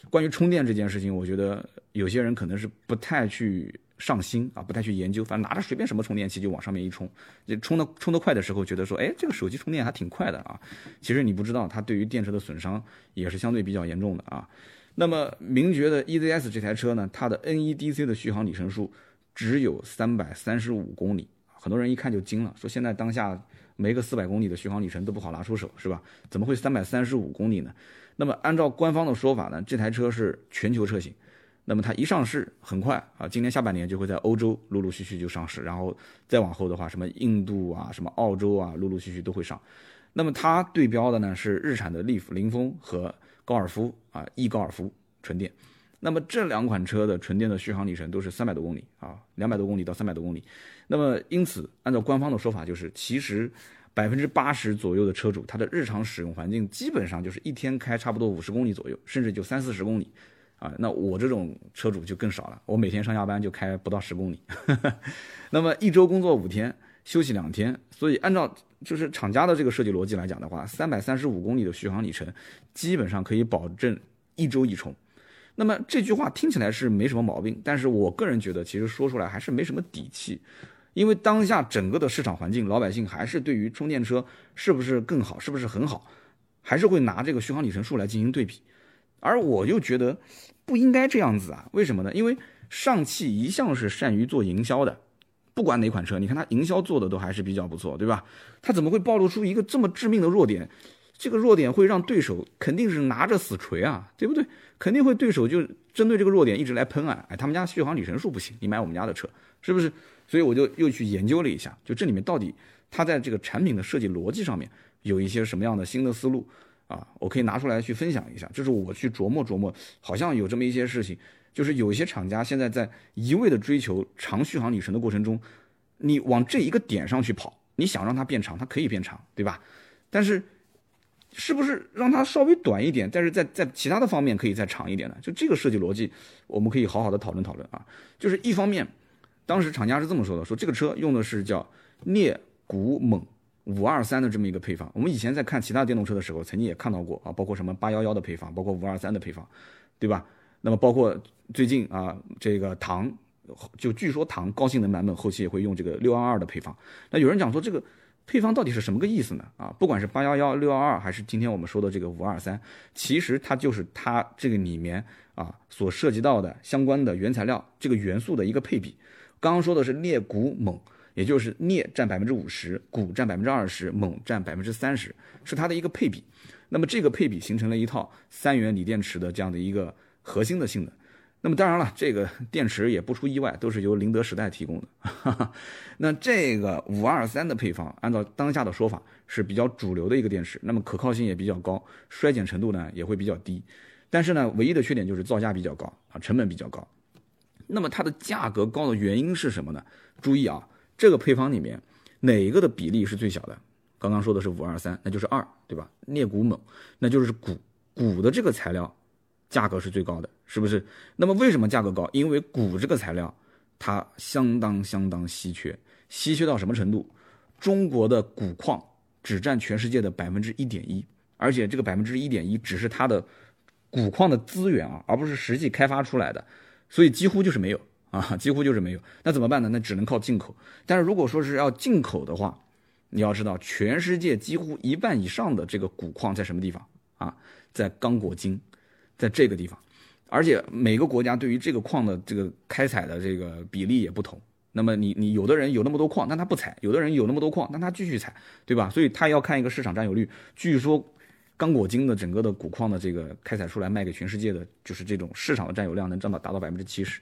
Speaker 1: 关于充电这件事情，我觉得有些人可能是不太去上心啊，不太去研究，反正拿着随便什么充电器就往上面一充，就充的充得快的时候，觉得说，哎，这个手机充电还挺快的啊。其实你不知道，它对于电池的损伤也是相对比较严重的啊。那么名爵的 EZS 这台车呢，它的 NEDC 的续航里程数只有三百三十五公里，很多人一看就惊了，说现在当下没个四百公里的续航里程都不好拿出手，是吧？怎么会三百三十五公里呢？那么按照官方的说法呢，这台车是全球车型，那么它一上市很快啊，今年下半年就会在欧洲陆陆续续就上市，然后再往后的话，什么印度啊、什么澳洲啊，陆陆续续都会上。那么它对标的呢是日产的利弗、凌风和高尔夫啊，e 高尔夫纯电。那么这两款车的纯电的续航里程都是三百多公里啊，两百多公里到三百多公里。那么因此，按照官方的说法，就是其实。百分之八十左右的车主，他的日常使用环境基本上就是一天开差不多五十公里左右，甚至就三四十公里，啊，那我这种车主就更少了，我每天上下班就开不到十公里，*laughs* 那么一周工作五天，休息两天，所以按照就是厂家的这个设计逻辑来讲的话，三百三十五公里的续航里程，基本上可以保证一周一充。那么这句话听起来是没什么毛病，但是我个人觉得，其实说出来还是没什么底气。因为当下整个的市场环境，老百姓还是对于充电车是不是更好，是不是很好，还是会拿这个续航里程数来进行对比。而我又觉得不应该这样子啊，为什么呢？因为上汽一向是善于做营销的，不管哪款车，你看它营销做的都还是比较不错，对吧？它怎么会暴露出一个这么致命的弱点？这个弱点会让对手肯定是拿着死锤啊，对不对？肯定会对手就针对这个弱点一直来喷啊，哎，他们家续航里程数不行，你买我们家的车，是不是？所以我就又去研究了一下，就这里面到底它在这个产品的设计逻辑上面有一些什么样的新的思路啊？我可以拿出来去分享一下。就是我去琢磨琢磨，好像有这么一些事情，就是有一些厂家现在在一味的追求长续航里程的过程中，你往这一个点上去跑，你想让它变长，它可以变长，对吧？但是是不是让它稍微短一点，但是在在其他的方面可以再长一点呢？就这个设计逻辑，我们可以好好的讨论讨论啊。就是一方面。当时厂家是这么说的：说这个车用的是叫镍钴锰五二三的这么一个配方。我们以前在看其他电动车的时候，曾经也看到过啊，包括什么八幺幺的配方，包括五二三的配方，对吧？那么包括最近啊，这个唐就据说唐高性能版本后期也会用这个六二二的配方。那有人讲说这个配方到底是什么个意思呢？啊，不管是八幺幺、六二二，还是今天我们说的这个五二三，其实它就是它这个里面啊所涉及到的相关的原材料这个元素的一个配比。刚刚说的是镍钴锰，也就是镍占百分之五十，钴占百分之二十，锰占百分之三十，是它的一个配比。那么这个配比形成了一套三元锂电池的这样的一个核心的性能。那么当然了，这个电池也不出意外，都是由宁德时代提供的。*laughs* 那这个五二三的配方，按照当下的说法是比较主流的一个电池，那么可靠性也比较高，衰减程度呢也会比较低。但是呢，唯一的缺点就是造价比较高啊，成本比较高。那么它的价格高的原因是什么呢？注意啊，这个配方里面哪一个的比例是最小的？刚刚说的是五二三，那就是二，对吧？镍钴锰，那就是钴钴的这个材料价格是最高的，是不是？那么为什么价格高？因为钴这个材料它相当相当稀缺，稀缺到什么程度？中国的钴矿只占全世界的百分之一点一，而且这个百分之一点一只是它的钴矿的资源啊，而不是实际开发出来的，所以几乎就是没有啊，*laughs* 几乎就是没有。那怎么办呢？那只能靠进口。但是如果说是要进口的话，你要知道，全世界几乎一半以上的这个钴矿在什么地方啊？在刚果金，在这个地方。而且每个国家对于这个矿的这个开采的这个比例也不同。那么你你有的人有那么多矿，但他不采；有的人有那么多矿，但他继续采，对吧？所以他要看一个市场占有率。据说，刚果金的整个的钴矿的这个开采出来卖给全世界的，就是这种市场的占有量能占到达到百分之七十。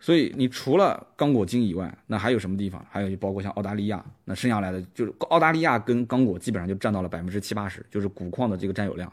Speaker 1: 所以你除了刚果金以外，那还有什么地方？还有就包括像澳大利亚，那剩下来的就是澳大利亚跟刚果基本上就占到了百分之七八十，就是钴矿的这个占有量。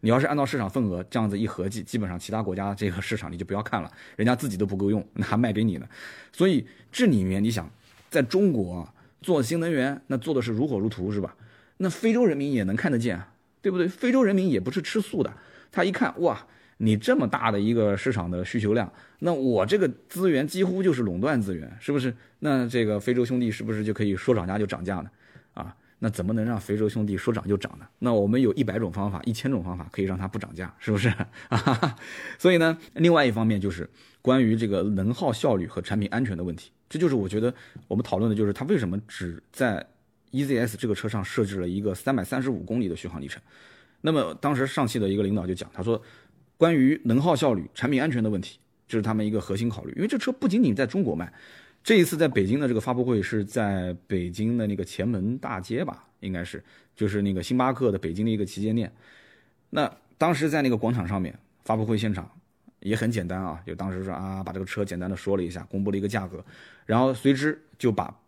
Speaker 1: 你要是按照市场份额这样子一合计，基本上其他国家这个市场你就不要看了，人家自己都不够用，那还卖给你呢。所以这里面你想，在中国做新能源，那做的是如火如荼，是吧？那非洲人民也能看得见，对不对？非洲人民也不是吃素的，他一看哇，你这么大的一个市场的需求量，那我这个资源几乎就是垄断资源，是不是？那这个非洲兄弟是不是就可以说涨价就涨价呢？啊？那怎么能让非洲兄弟说涨就涨呢？那我们有一百种方法，一千种方法可以让它不涨价，是不是？*laughs* 所以呢，另外一方面就是关于这个能耗效率和产品安全的问题，这就是我觉得我们讨论的就是它为什么只在 EZS 这个车上设置了一个三百三十五公里的续航里程。那么当时上汽的一个领导就讲，他说，关于能耗效率、产品安全的问题，这是他们一个核心考虑，因为这车不仅仅在中国卖。这一次在北京的这个发布会是在北京的那个前门大街吧，应该是就是那个星巴克的北京的一个旗舰店。那当时在那个广场上面，发布会现场也很简单啊，就当时说啊，把这个车简单的说了一下，公布了一个价格，然后随之就把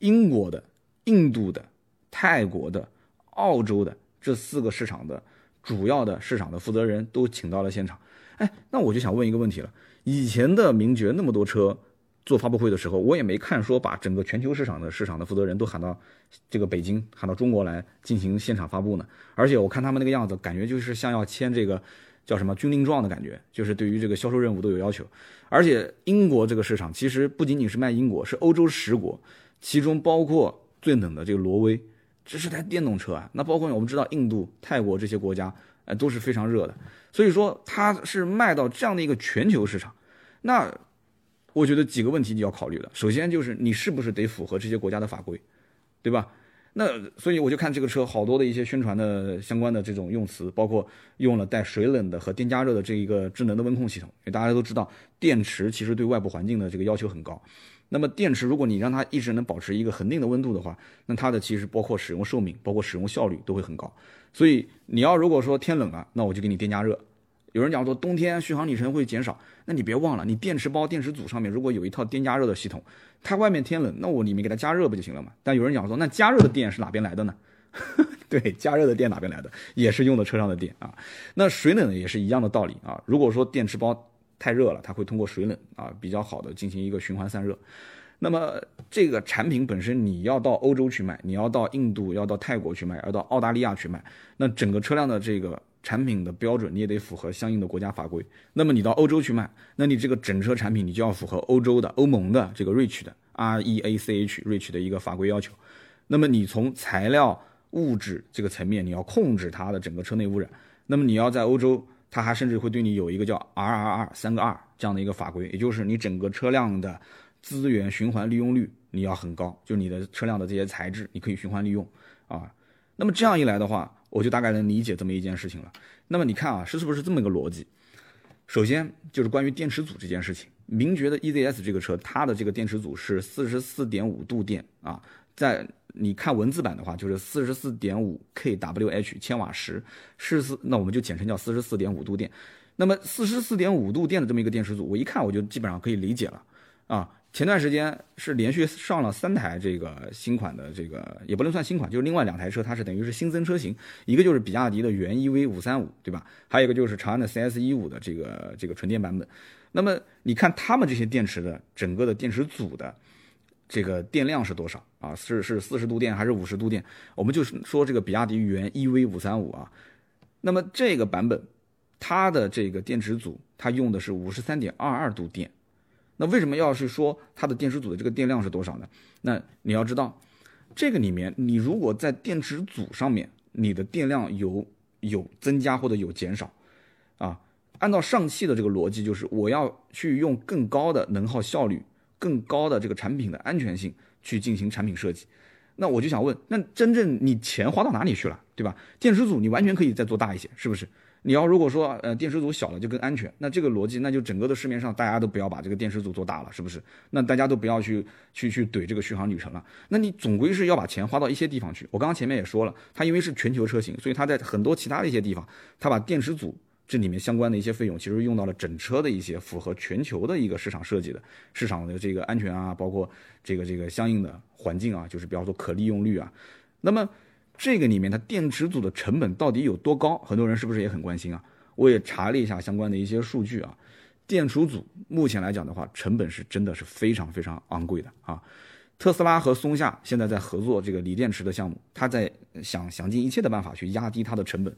Speaker 1: 英国的、印度的、泰国的、澳洲的这四个市场的主要的市场的负责人都请到了现场。哎，那我就想问一个问题了，以前的名爵那么多车。做发布会的时候，我也没看说把整个全球市场的市场的负责人都喊到这个北京，喊到中国来进行现场发布呢。而且我看他们那个样子，感觉就是像要签这个叫什么军令状的感觉，就是对于这个销售任务都有要求。而且英国这个市场其实不仅仅是卖英国，是欧洲十国，其中包括最冷的这个挪威，这是台电动车啊。那包括我们知道印度、泰国这些国家，呃都是非常热的。所以说它是卖到这样的一个全球市场，那。我觉得几个问题你要考虑的，首先就是你是不是得符合这些国家的法规，对吧？那所以我就看这个车好多的一些宣传的相关的这种用词，包括用了带水冷的和电加热的这一个智能的温控系统。因为大家都知道，电池其实对外部环境的这个要求很高。那么电池如果你让它一直能保持一个恒定的温度的话，那它的其实包括使用寿命、包括使用效率都会很高。所以你要如果说天冷了，那我就给你电加热。有人讲说冬天续航里程会减少，那你别忘了，你电池包、电池组上面如果有一套电加热的系统，它外面天冷，那我里面给它加热不就行了嘛？但有人讲说，那加热的电是哪边来的呢？*laughs* 对，加热的电哪边来的？也是用的车上的电啊。那水冷也是一样的道理啊。如果说电池包太热了，它会通过水冷啊比较好的进行一个循环散热。那么这个产品本身你要到欧洲去卖，你要到印度、要到泰国去卖，要到澳大利亚去卖，那整个车辆的这个。产品的标准你也得符合相应的国家法规。那么你到欧洲去卖，那你这个整车产品你就要符合欧洲的、欧盟的这个 REACH 的 R E A C H REACH 的一个法规要求。那么你从材料物质这个层面，你要控制它的整个车内污染。那么你要在欧洲，它还甚至会对你有一个叫 R R R 三个 R 这样的一个法规，也就是你整个车辆的资源循环利用率你要很高，就你的车辆的这些材质你可以循环利用啊。那么这样一来的话，我就大概能理解这么一件事情了。那么你看啊，是是不是这么一个逻辑？首先就是关于电池组这件事情，名爵的 EZS 这个车，它的这个电池组是四十四点五度电啊，在你看文字版的话，就是四十四点五 kWh 千瓦时，是四，那我们就简称叫四十四点五度电。那么四十四点五度电的这么一个电池组，我一看我就基本上可以理解了啊。前段时间是连续上了三台这个新款的这个也不能算新款，就是另外两台车，它是等于是新增车型，一个就是比亚迪的元 EV 五三五，对吧？还有一个就是长安的 CS 一五的这个这个纯电版本。那么你看他们这些电池的整个的电池组的这个电量是多少啊？是是四十度电还是五十度电？我们就是说这个比亚迪元 EV 五三五啊，那么这个版本它的这个电池组它用的是五十三点二二度电。那为什么要是说它的电池组的这个电量是多少呢？那你要知道，这个里面，你如果在电池组上面，你的电量有有增加或者有减少，啊，按照上汽的这个逻辑，就是我要去用更高的能耗效率、更高的这个产品的安全性去进行产品设计。那我就想问，那真正你钱花到哪里去了，对吧？电池组你完全可以再做大一些，是不是？你要如果说呃电池组小了就更安全，那这个逻辑那就整个的市面上大家都不要把这个电池组做大了，是不是？那大家都不要去去去怼这个续航里程了。那你总归是要把钱花到一些地方去。我刚刚前面也说了，它因为是全球车型，所以它在很多其他的一些地方，它把电池组这里面相关的一些费用，其实用到了整车的一些符合全球的一个市场设计的市场的这个安全啊，包括这个这个相应的环境啊，就是比方说可利用率啊，那么。这个里面它电池组的成本到底有多高？很多人是不是也很关心啊？我也查了一下相关的一些数据啊，电池组目前来讲的话，成本是真的是非常非常昂贵的啊。特斯拉和松下现在在合作这个锂电池的项目，他在想想尽一切的办法去压低它的成本。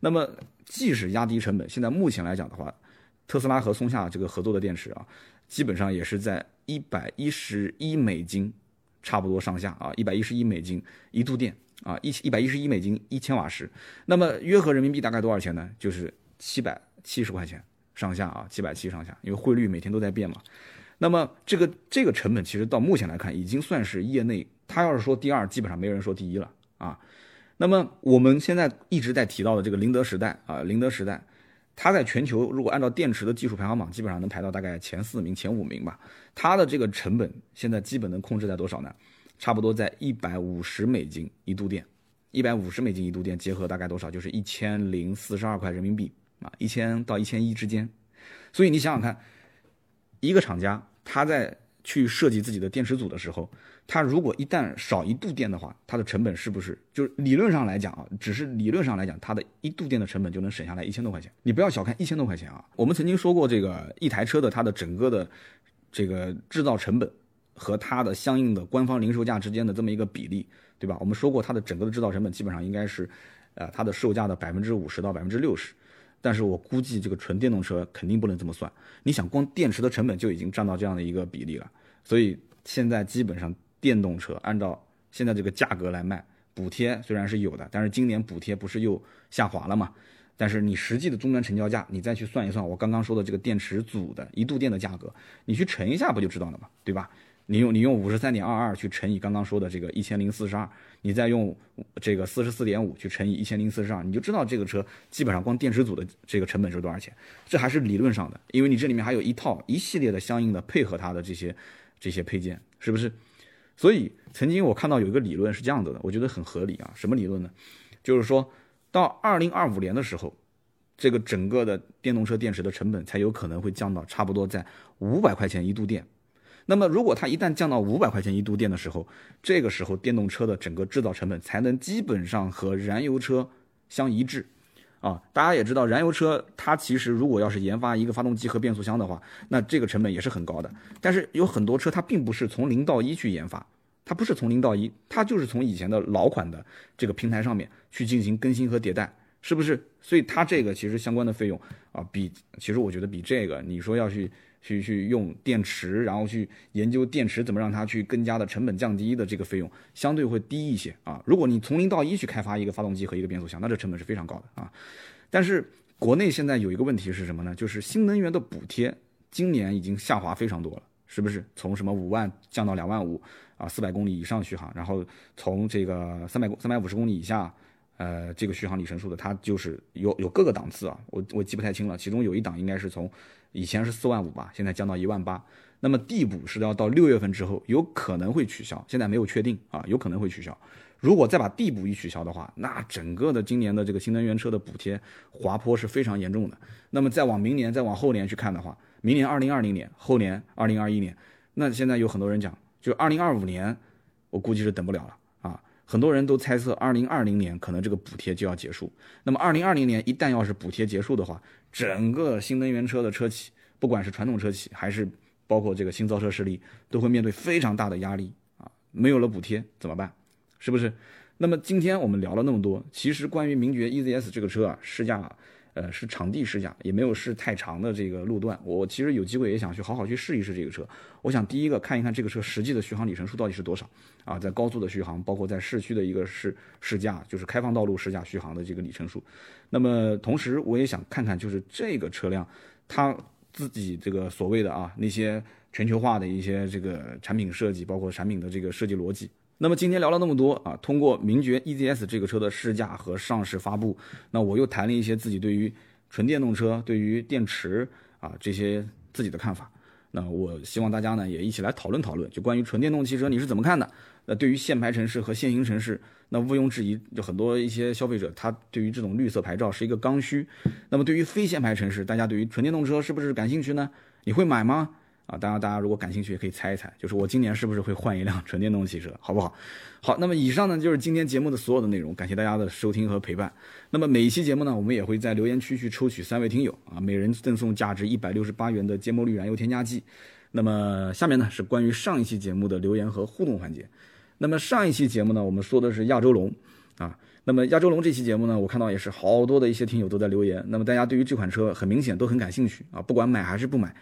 Speaker 1: 那么即使压低成本，现在目前来讲的话，特斯拉和松下这个合作的电池啊，基本上也是在一百一十一美金差不多上下啊，一百一十一美金一度电。啊，一一百一十一美金一千瓦时，那么约合人民币大概多少钱呢？就是七百七十块钱上下啊，七百七上下，因为汇率每天都在变嘛。那么这个这个成本其实到目前来看，已经算是业内，他要是说第二，基本上没有人说第一了啊。那么我们现在一直在提到的这个宁德时代啊，宁德时代，它在全球如果按照电池的技术排行榜，基本上能排到大概前四名、前五名吧。它的这个成本现在基本能控制在多少呢？差不多在一百五十美金一度电，一百五十美金一度电，结合大概多少？就是一千零四十二块人民币啊，一千到一千一之间。所以你想想看，一个厂家他在去设计自己的电池组的时候，他如果一旦少一度电的话，它的成本是不是就是理论上来讲啊？只是理论上来讲，它的一度电的成本就能省下来一千多块钱。你不要小看一千多块钱啊！我们曾经说过，这个一台车的它的整个的这个制造成本。和它的相应的官方零售价之间的这么一个比例，对吧？我们说过，它的整个的制造成本基本上应该是，呃，它的售价的百分之五十到百分之六十。但是我估计这个纯电动车肯定不能这么算。你想，光电池的成本就已经占到这样的一个比例了。所以现在基本上电动车按照现在这个价格来卖，补贴虽然是有的，但是今年补贴不是又下滑了嘛？但是你实际的终端成交价，你再去算一算我刚刚说的这个电池组的一度电的价格，你去乘一下不就知道了嘛？对吧？你用你用五十三点二二去乘以刚刚说的这个一千零四十二，你再用这个四十四点五去乘以一千零四十二，你就知道这个车基本上光电池组的这个成本是多少钱。这还是理论上的，因为你这里面还有一套一系列的相应的配合它的这些这些配件，是不是？所以曾经我看到有一个理论是这样子的，我觉得很合理啊。什么理论呢？就是说到二零二五年的时候，这个整个的电动车电池的成本才有可能会降到差不多在五百块钱一度电。那么，如果它一旦降到五百块钱一度电的时候，这个时候电动车的整个制造成本才能基本上和燃油车相一致，啊，大家也知道，燃油车它其实如果要是研发一个发动机和变速箱的话，那这个成本也是很高的。但是有很多车它并不是从零到一去研发，它不是从零到一，它就是从以前的老款的这个平台上面去进行更新和迭代，是不是？所以它这个其实相关的费用啊，比其实我觉得比这个你说要去。去去用电池，然后去研究电池怎么让它去更加的成本降低的这个费用相对会低一些啊。如果你从零到一去开发一个发动机和一个变速箱，那这成本是非常高的啊。但是国内现在有一个问题是什么呢？就是新能源的补贴今年已经下滑非常多了，是不是？从什么五万降到两万五啊，四百公里以上续航，然后从这个三百三百五十公里以下，呃，这个续航里程数的，它就是有有各个档次啊，我我记不太清了，其中有一档应该是从。以前是四万五吧，现在降到一万八。那么地补是要到六月份之后有可能会取消，现在没有确定啊，有可能会取消。如果再把地补一取消的话，那整个的今年的这个新能源车的补贴滑坡是非常严重的。那么再往明年、再往后年去看的话，明年二零二零年，后年二零二一年，那现在有很多人讲，就二零二五年，我估计是等不了了。很多人都猜测，二零二零年可能这个补贴就要结束。那么，二零二零年一旦要是补贴结束的话，整个新能源车的车企，不管是传统车企还是包括这个新造车势力，都会面对非常大的压力啊！没有了补贴怎么办？是不是？那么今天我们聊了那么多，其实关于名爵 E Z S 这个车啊，试驾，呃，是场地试驾，也没有试太长的这个路段。我其实有机会也想去好好去试一试这个车。我想第一个看一看这个车实际的续航里程数到底是多少啊，在高速的续航，包括在市区的一个试试驾，就是开放道路试驾续航的这个里程数。那么同时我也想看看，就是这个车辆它自己这个所谓的啊那些全球化的一些这个产品设计，包括产品的这个设计逻辑。那么今天聊了那么多啊，通过名爵 EZS 这个车的试驾和上市发布，那我又谈了一些自己对于纯电动车、对于电池啊这些自己的看法。那我希望大家呢也一起来讨论讨论，就关于纯电动汽车你是怎么看的？那对于限牌城市和限行城市，那毋庸置疑，就很多一些消费者他对于这种绿色牌照是一个刚需。那么对于非限牌城市，大家对于纯电动车是不是感兴趣呢？你会买吗？啊，当然，大家如果感兴趣，也可以猜一猜，就是我今年是不是会换一辆纯电动汽车，好不好？好，那么以上呢就是今天节目的所有的内容，感谢大家的收听和陪伴。那么每一期节目呢，我们也会在留言区去抽取三位听友啊，每人赠送价值一百六十八元的芥末绿燃油添加剂。那么下面呢是关于上一期节目的留言和互动环节。那么上一期节目呢，我们说的是亚洲龙啊，那么亚洲龙这期节目呢，我看到也是好多的一些听友都在留言，那么大家对于这款车很明显都很感兴趣啊，不管买还是不买。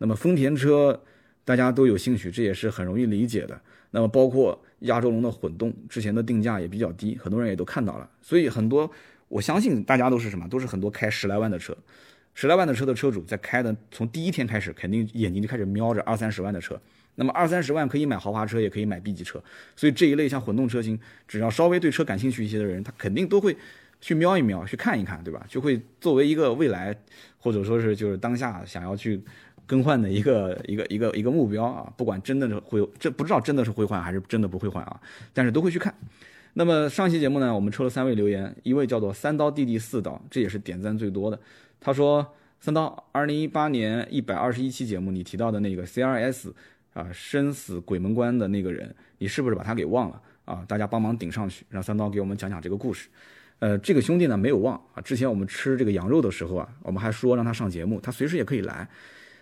Speaker 1: 那么丰田车，大家都有兴趣，这也是很容易理解的。那么包括亚洲龙的混动，之前的定价也比较低，很多人也都看到了。所以很多，我相信大家都是什么，都是很多开十来万的车，十来万的车的车主在开的，从第一天开始，肯定眼睛就开始瞄着二三十万的车。那么二三十万可以买豪华车，也可以买 B 级车。所以这一类像混动车型，只要稍微对车感兴趣一些的人，他肯定都会去瞄一瞄，去看一看，对吧？就会作为一个未来，或者说是就是当下想要去。更换的一个 *laughs* 一个一个一个目标啊，不管真的是会这不知道真的是会换还是真的不会换啊，但是都会去看。那么上期节目呢，我们抽了三位留言，一位叫做三刀弟弟四刀，这也是点赞最多的。他说：“三刀，二零一八年一百二十一期节目，你提到的那个 CRS 啊，生死鬼门关的那个人，你是不是把他给忘了啊？大家帮忙顶上去，让三刀给我们讲讲这个故事。呃，这个兄弟呢没有忘啊，之前我们吃这个羊肉的时候啊，我们还说让他上节目，他随时也可以来。”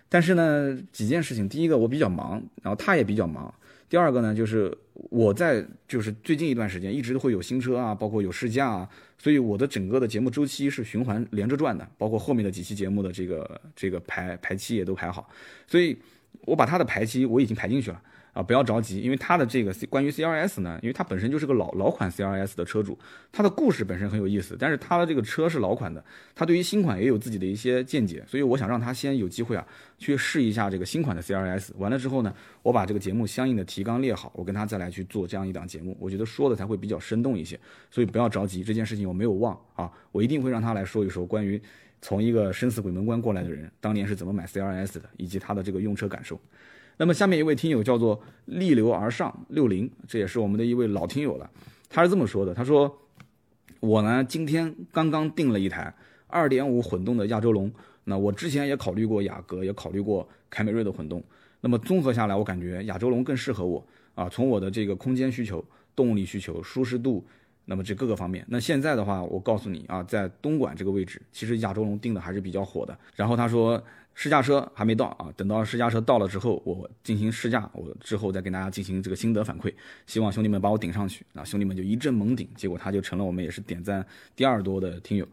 Speaker 1: 但是呢，几件事情，第一个我比较忙，然后他也比较忙。第二个呢，就是我在就是最近一段时间一直都会有新车啊，包括有试驾啊，所以我的整个的节目周期是循环连着转的，包括后面的几期节目的这个这个排排期也都排好，所以我把他的排期我已经排进去了。啊，不要着急，因为他的这个关于 CRS 呢，因为他本身就是个老老款 CRS 的车主，他的故事本身很有意思，但是他的这个车是老款的，他对于新款也有自己的一些见解，所以我想让他先有机会啊，去试一下这个新款的 CRS，完了之后呢，我把这个节目相应的提纲列好，我跟他再来去做这样一档节目，我觉得说的才会比较生动一些，所以不要着急，这件事情我没有忘啊，我一定会让他来说一说关于从一个生死鬼门关过来的人当年是怎么买 CRS 的，以及他的这个用车感受。那么下面一位听友叫做逆流而上六零，这也是我们的一位老听友了。他是这么说的：他说，我呢今天刚刚订了一台二点五混动的亚洲龙。那我之前也考虑过雅阁，也考虑过凯美瑞的混动。那么综合下来，我感觉亚洲龙更适合我啊。从我的这个空间需求、动力需求、舒适度，那么这各个方面。那现在的话，我告诉你啊，在东莞这个位置，其实亚洲龙定的还是比较火的。然后他说。试驾车还没到啊，等到试驾车到了之后，我进行试驾，我之后再跟大家进行这个心得反馈。希望兄弟们把我顶上去啊，兄弟们就一阵猛顶，结果他就成了我们也是点赞第二多的听友。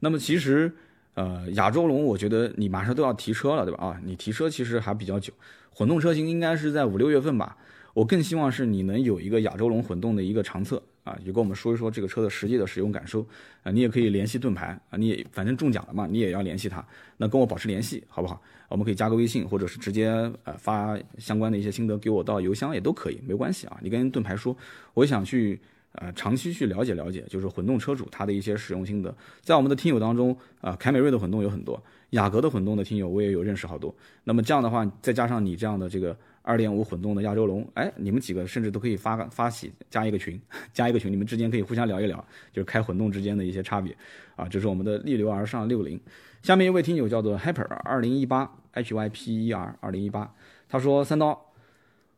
Speaker 1: 那么其实，呃，亚洲龙，我觉得你马上都要提车了，对吧？啊，你提车其实还比较久，混动车型应该是在五六月份吧。我更希望是你能有一个亚洲龙混动的一个长测。啊，就跟我们说一说这个车的实际的使用感受啊，你也可以联系盾牌啊，你也反正中奖了嘛，你也要联系他，那跟我保持联系好不好？我们可以加个微信，或者是直接呃发相关的一些心得给我到邮箱也都可以，没关系啊。你跟盾牌说，我想去呃长期去了解了解，就是混动车主他的一些使用心得。在我们的听友当中啊，凯美瑞的混动有很多，雅阁的混动的听友我也有认识好多。那么这样的话，再加上你这样的这个。二点五混动的亚洲龙，哎，你们几个甚至都可以发个发起加一个群，*laughs* 加一个群，你们之间可以互相聊一聊，就是开混动之间的一些差别啊。这是我们的逆流而上六零。下面一位听友叫做 Hyper 二零一八 H Y P E R 二零一八，他说三刀，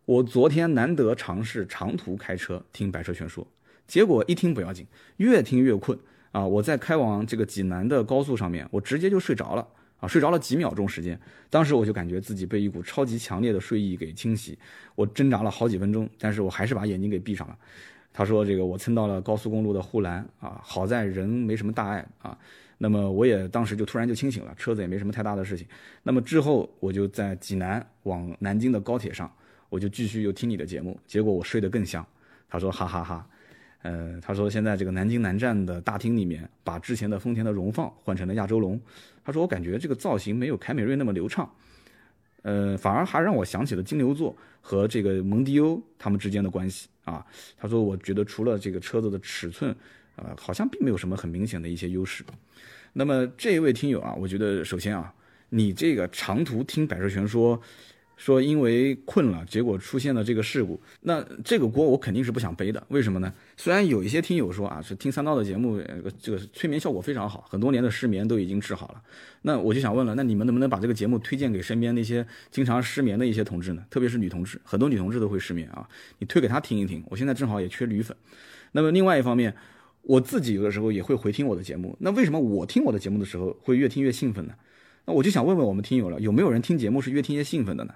Speaker 1: 我昨天难得尝试长途开车听百车全说，结果一听不要紧，越听越困啊！我在开往这个济南的高速上面，我直接就睡着了。睡着了几秒钟时间，当时我就感觉自己被一股超级强烈的睡意给侵袭，我挣扎了好几分钟，但是我还是把眼睛给闭上了。他说这个我蹭到了高速公路的护栏啊，好在人没什么大碍啊。那么我也当时就突然就清醒了，车子也没什么太大的事情。那么之后我就在济南往南京的高铁上，我就继续又听你的节目，结果我睡得更香。他说哈哈哈，呃，他说现在这个南京南站的大厅里面，把之前的丰田的荣放换成了亚洲龙。他说我感觉这个造型没有凯美瑞那么流畅，呃，反而还让我想起了金牛座和这个蒙迪欧他们之间的关系啊。他说我觉得除了这个车子的尺寸，呃，好像并没有什么很明显的一些优势。那么这一位听友啊，我觉得首先啊，你这个长途听百车全说，说因为困了，结果出现了这个事故，那这个锅我肯定是不想背的。为什么呢？虽然有一些听友说啊，是听三刀的节目，这个催眠效果非常好，很多年的失眠都已经治好了。那我就想问了，那你们能不能把这个节目推荐给身边那些经常失眠的一些同志呢？特别是女同志，很多女同志都会失眠啊，你推给她听一听。我现在正好也缺女粉。那么另外一方面。我自己有的时候也会回听我的节目，那为什么我听我的节目的时候会越听越兴奋呢？那我就想问问我们听友了，有没有人听节目是越听越兴奋的呢？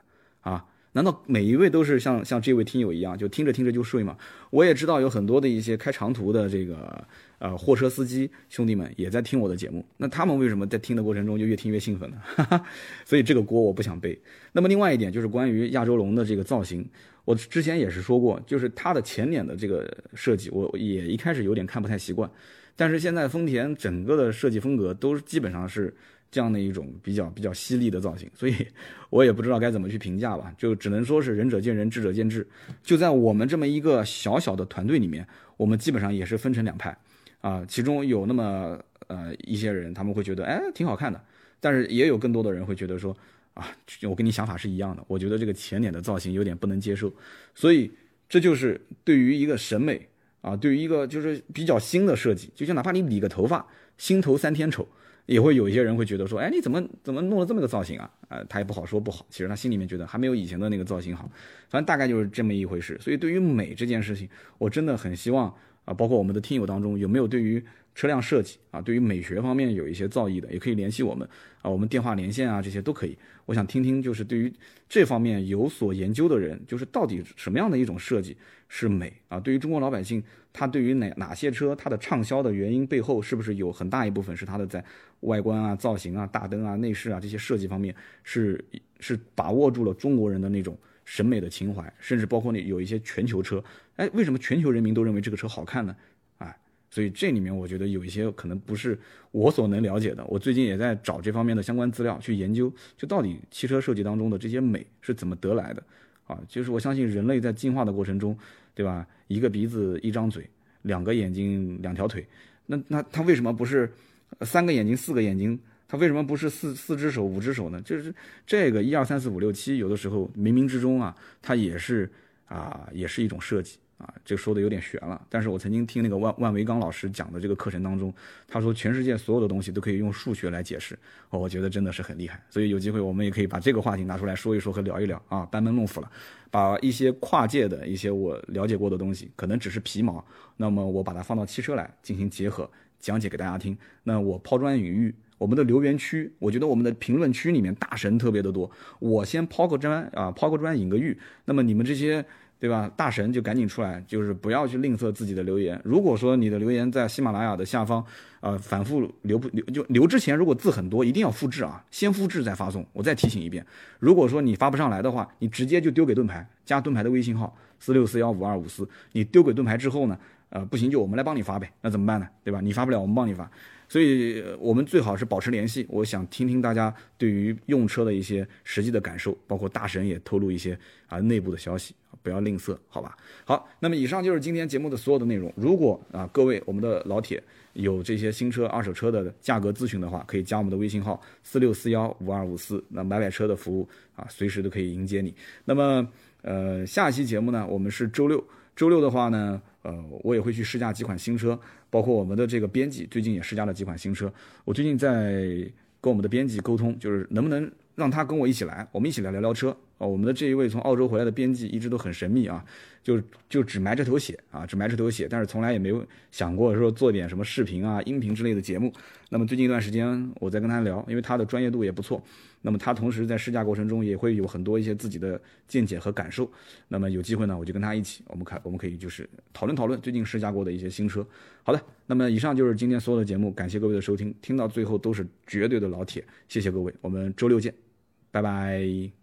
Speaker 1: 啊，难道每一位都是像像这位听友一样，就听着听着就睡吗？我也知道有很多的一些开长途的这个呃货车司机兄弟们也在听我的节目，那他们为什么在听的过程中就越听越兴奋呢？*laughs* 所以这个锅我不想背。那么另外一点就是关于亚洲龙的这个造型。我之前也是说过，就是它的前脸的这个设计，我也一开始有点看不太习惯。但是现在丰田整个的设计风格都基本上是这样的一种比较比较犀利的造型，*laughs* 所以我也不知道该怎么去评价吧，就只能说是仁者见仁，智者见智。就在我们这么一个小小的团队里面，我们基本上也是分成两派啊，其中有那么呃一些人他们会觉得哎挺好看的，但是也有更多的人会觉得说。啊，我跟你想法是一样的。我觉得这个前脸的造型有点不能接受，所以这就是对于一个审美啊，对于一个就是比较新的设计，就像哪怕你理个头发，心头三天丑，也会有一些人会觉得说，哎，你怎么怎么弄了这么个造型啊？呃，他也不好说不好，其实他心里面觉得还没有以前的那个造型好，反正大概就是这么一回事。所以对于美这件事情，我真的很希望啊，包括我们的听友当中有没有对于。车辆设计啊，对于美学方面有一些造诣的，也可以联系我们啊，我们电话连线啊，这些都可以。我想听听，就是对于这方面有所研究的人，就是到底什么样的一种设计是美啊？对于中国老百姓，它对于哪哪些车它的畅销的原因背后，是不是有很大一部分是它的在外观啊、造型啊、大灯啊、内饰啊这些设计方面是是把握住了中国人的那种审美的情怀，甚至包括那有一些全球车，哎，为什么全球人民都认为这个车好看呢？啊所以这里面我觉得有一些可能不是我所能了解的。我最近也在找这方面的相关资料去研究，就到底汽车设计当中的这些美是怎么得来的啊？就是我相信人类在进化的过程中，对吧？一个鼻子一张嘴，两个眼睛两条腿，那那它为什么不是三个眼睛四个眼睛？它为什么不是四四只手五只手呢？就是这个一二三四五六七，有的时候冥冥之中啊，它也是啊，也是一种设计。啊，这说的有点悬了，但是我曾经听那个万万维刚老师讲的这个课程当中，他说全世界所有的东西都可以用数学来解释，哦，我觉得真的是很厉害，所以有机会我们也可以把这个话题拿出来说一说和聊一聊啊，班门弄斧了，把一些跨界的一些我了解过的东西，可能只是皮毛，那么我把它放到汽车来进行结合讲解给大家听，那我抛砖引玉，我们的留言区，我觉得我们的评论区里面大神特别的多，我先抛个砖啊，抛个砖引个玉，那么你们这些。对吧？大神就赶紧出来，就是不要去吝啬自己的留言。如果说你的留言在喜马拉雅的下方，呃，反复留不留就留之前，如果字很多，一定要复制啊，先复制再发送。我再提醒一遍，如果说你发不上来的话，你直接就丢给盾牌，加盾牌的微信号四六四幺五二五四。你丢给盾牌之后呢，呃，不行就我们来帮你发呗。那怎么办呢？对吧？你发不了，我们帮你发。所以我们最好是保持联系。我想听听大家对于用车的一些实际的感受，包括大神也透露一些啊内部的消息。不要吝啬，好吧。好，那么以上就是今天节目的所有的内容。如果啊，各位我们的老铁有这些新车、二手车的价格咨询的话，可以加我们的微信号四六四幺五二五四。那买买车的服务啊，随时都可以迎接你。那么呃，下期节目呢，我们是周六。周六的话呢，呃，我也会去试驾几款新车，包括我们的这个编辑最近也试驾了几款新车。我最近在跟我们的编辑沟通，就是能不能。让他跟我一起来，我们一起来聊聊车啊。我们的这一位从澳洲回来的编辑一直都很神秘啊，就就只埋着头写啊，只埋着头写，但是从来也没有想过说做点什么视频啊、音频之类的节目。那么最近一段时间我在跟他聊，因为他的专业度也不错，那么他同时在试驾过程中也会有很多一些自己的见解和感受。那么有机会呢，我就跟他一起，我们看我们可以就是讨论讨论最近试驾过的一些新车。好的，那么以上就是今天所有的节目，感谢各位的收听，听到最后都是绝对的老铁，谢谢各位，我们周六见。拜拜。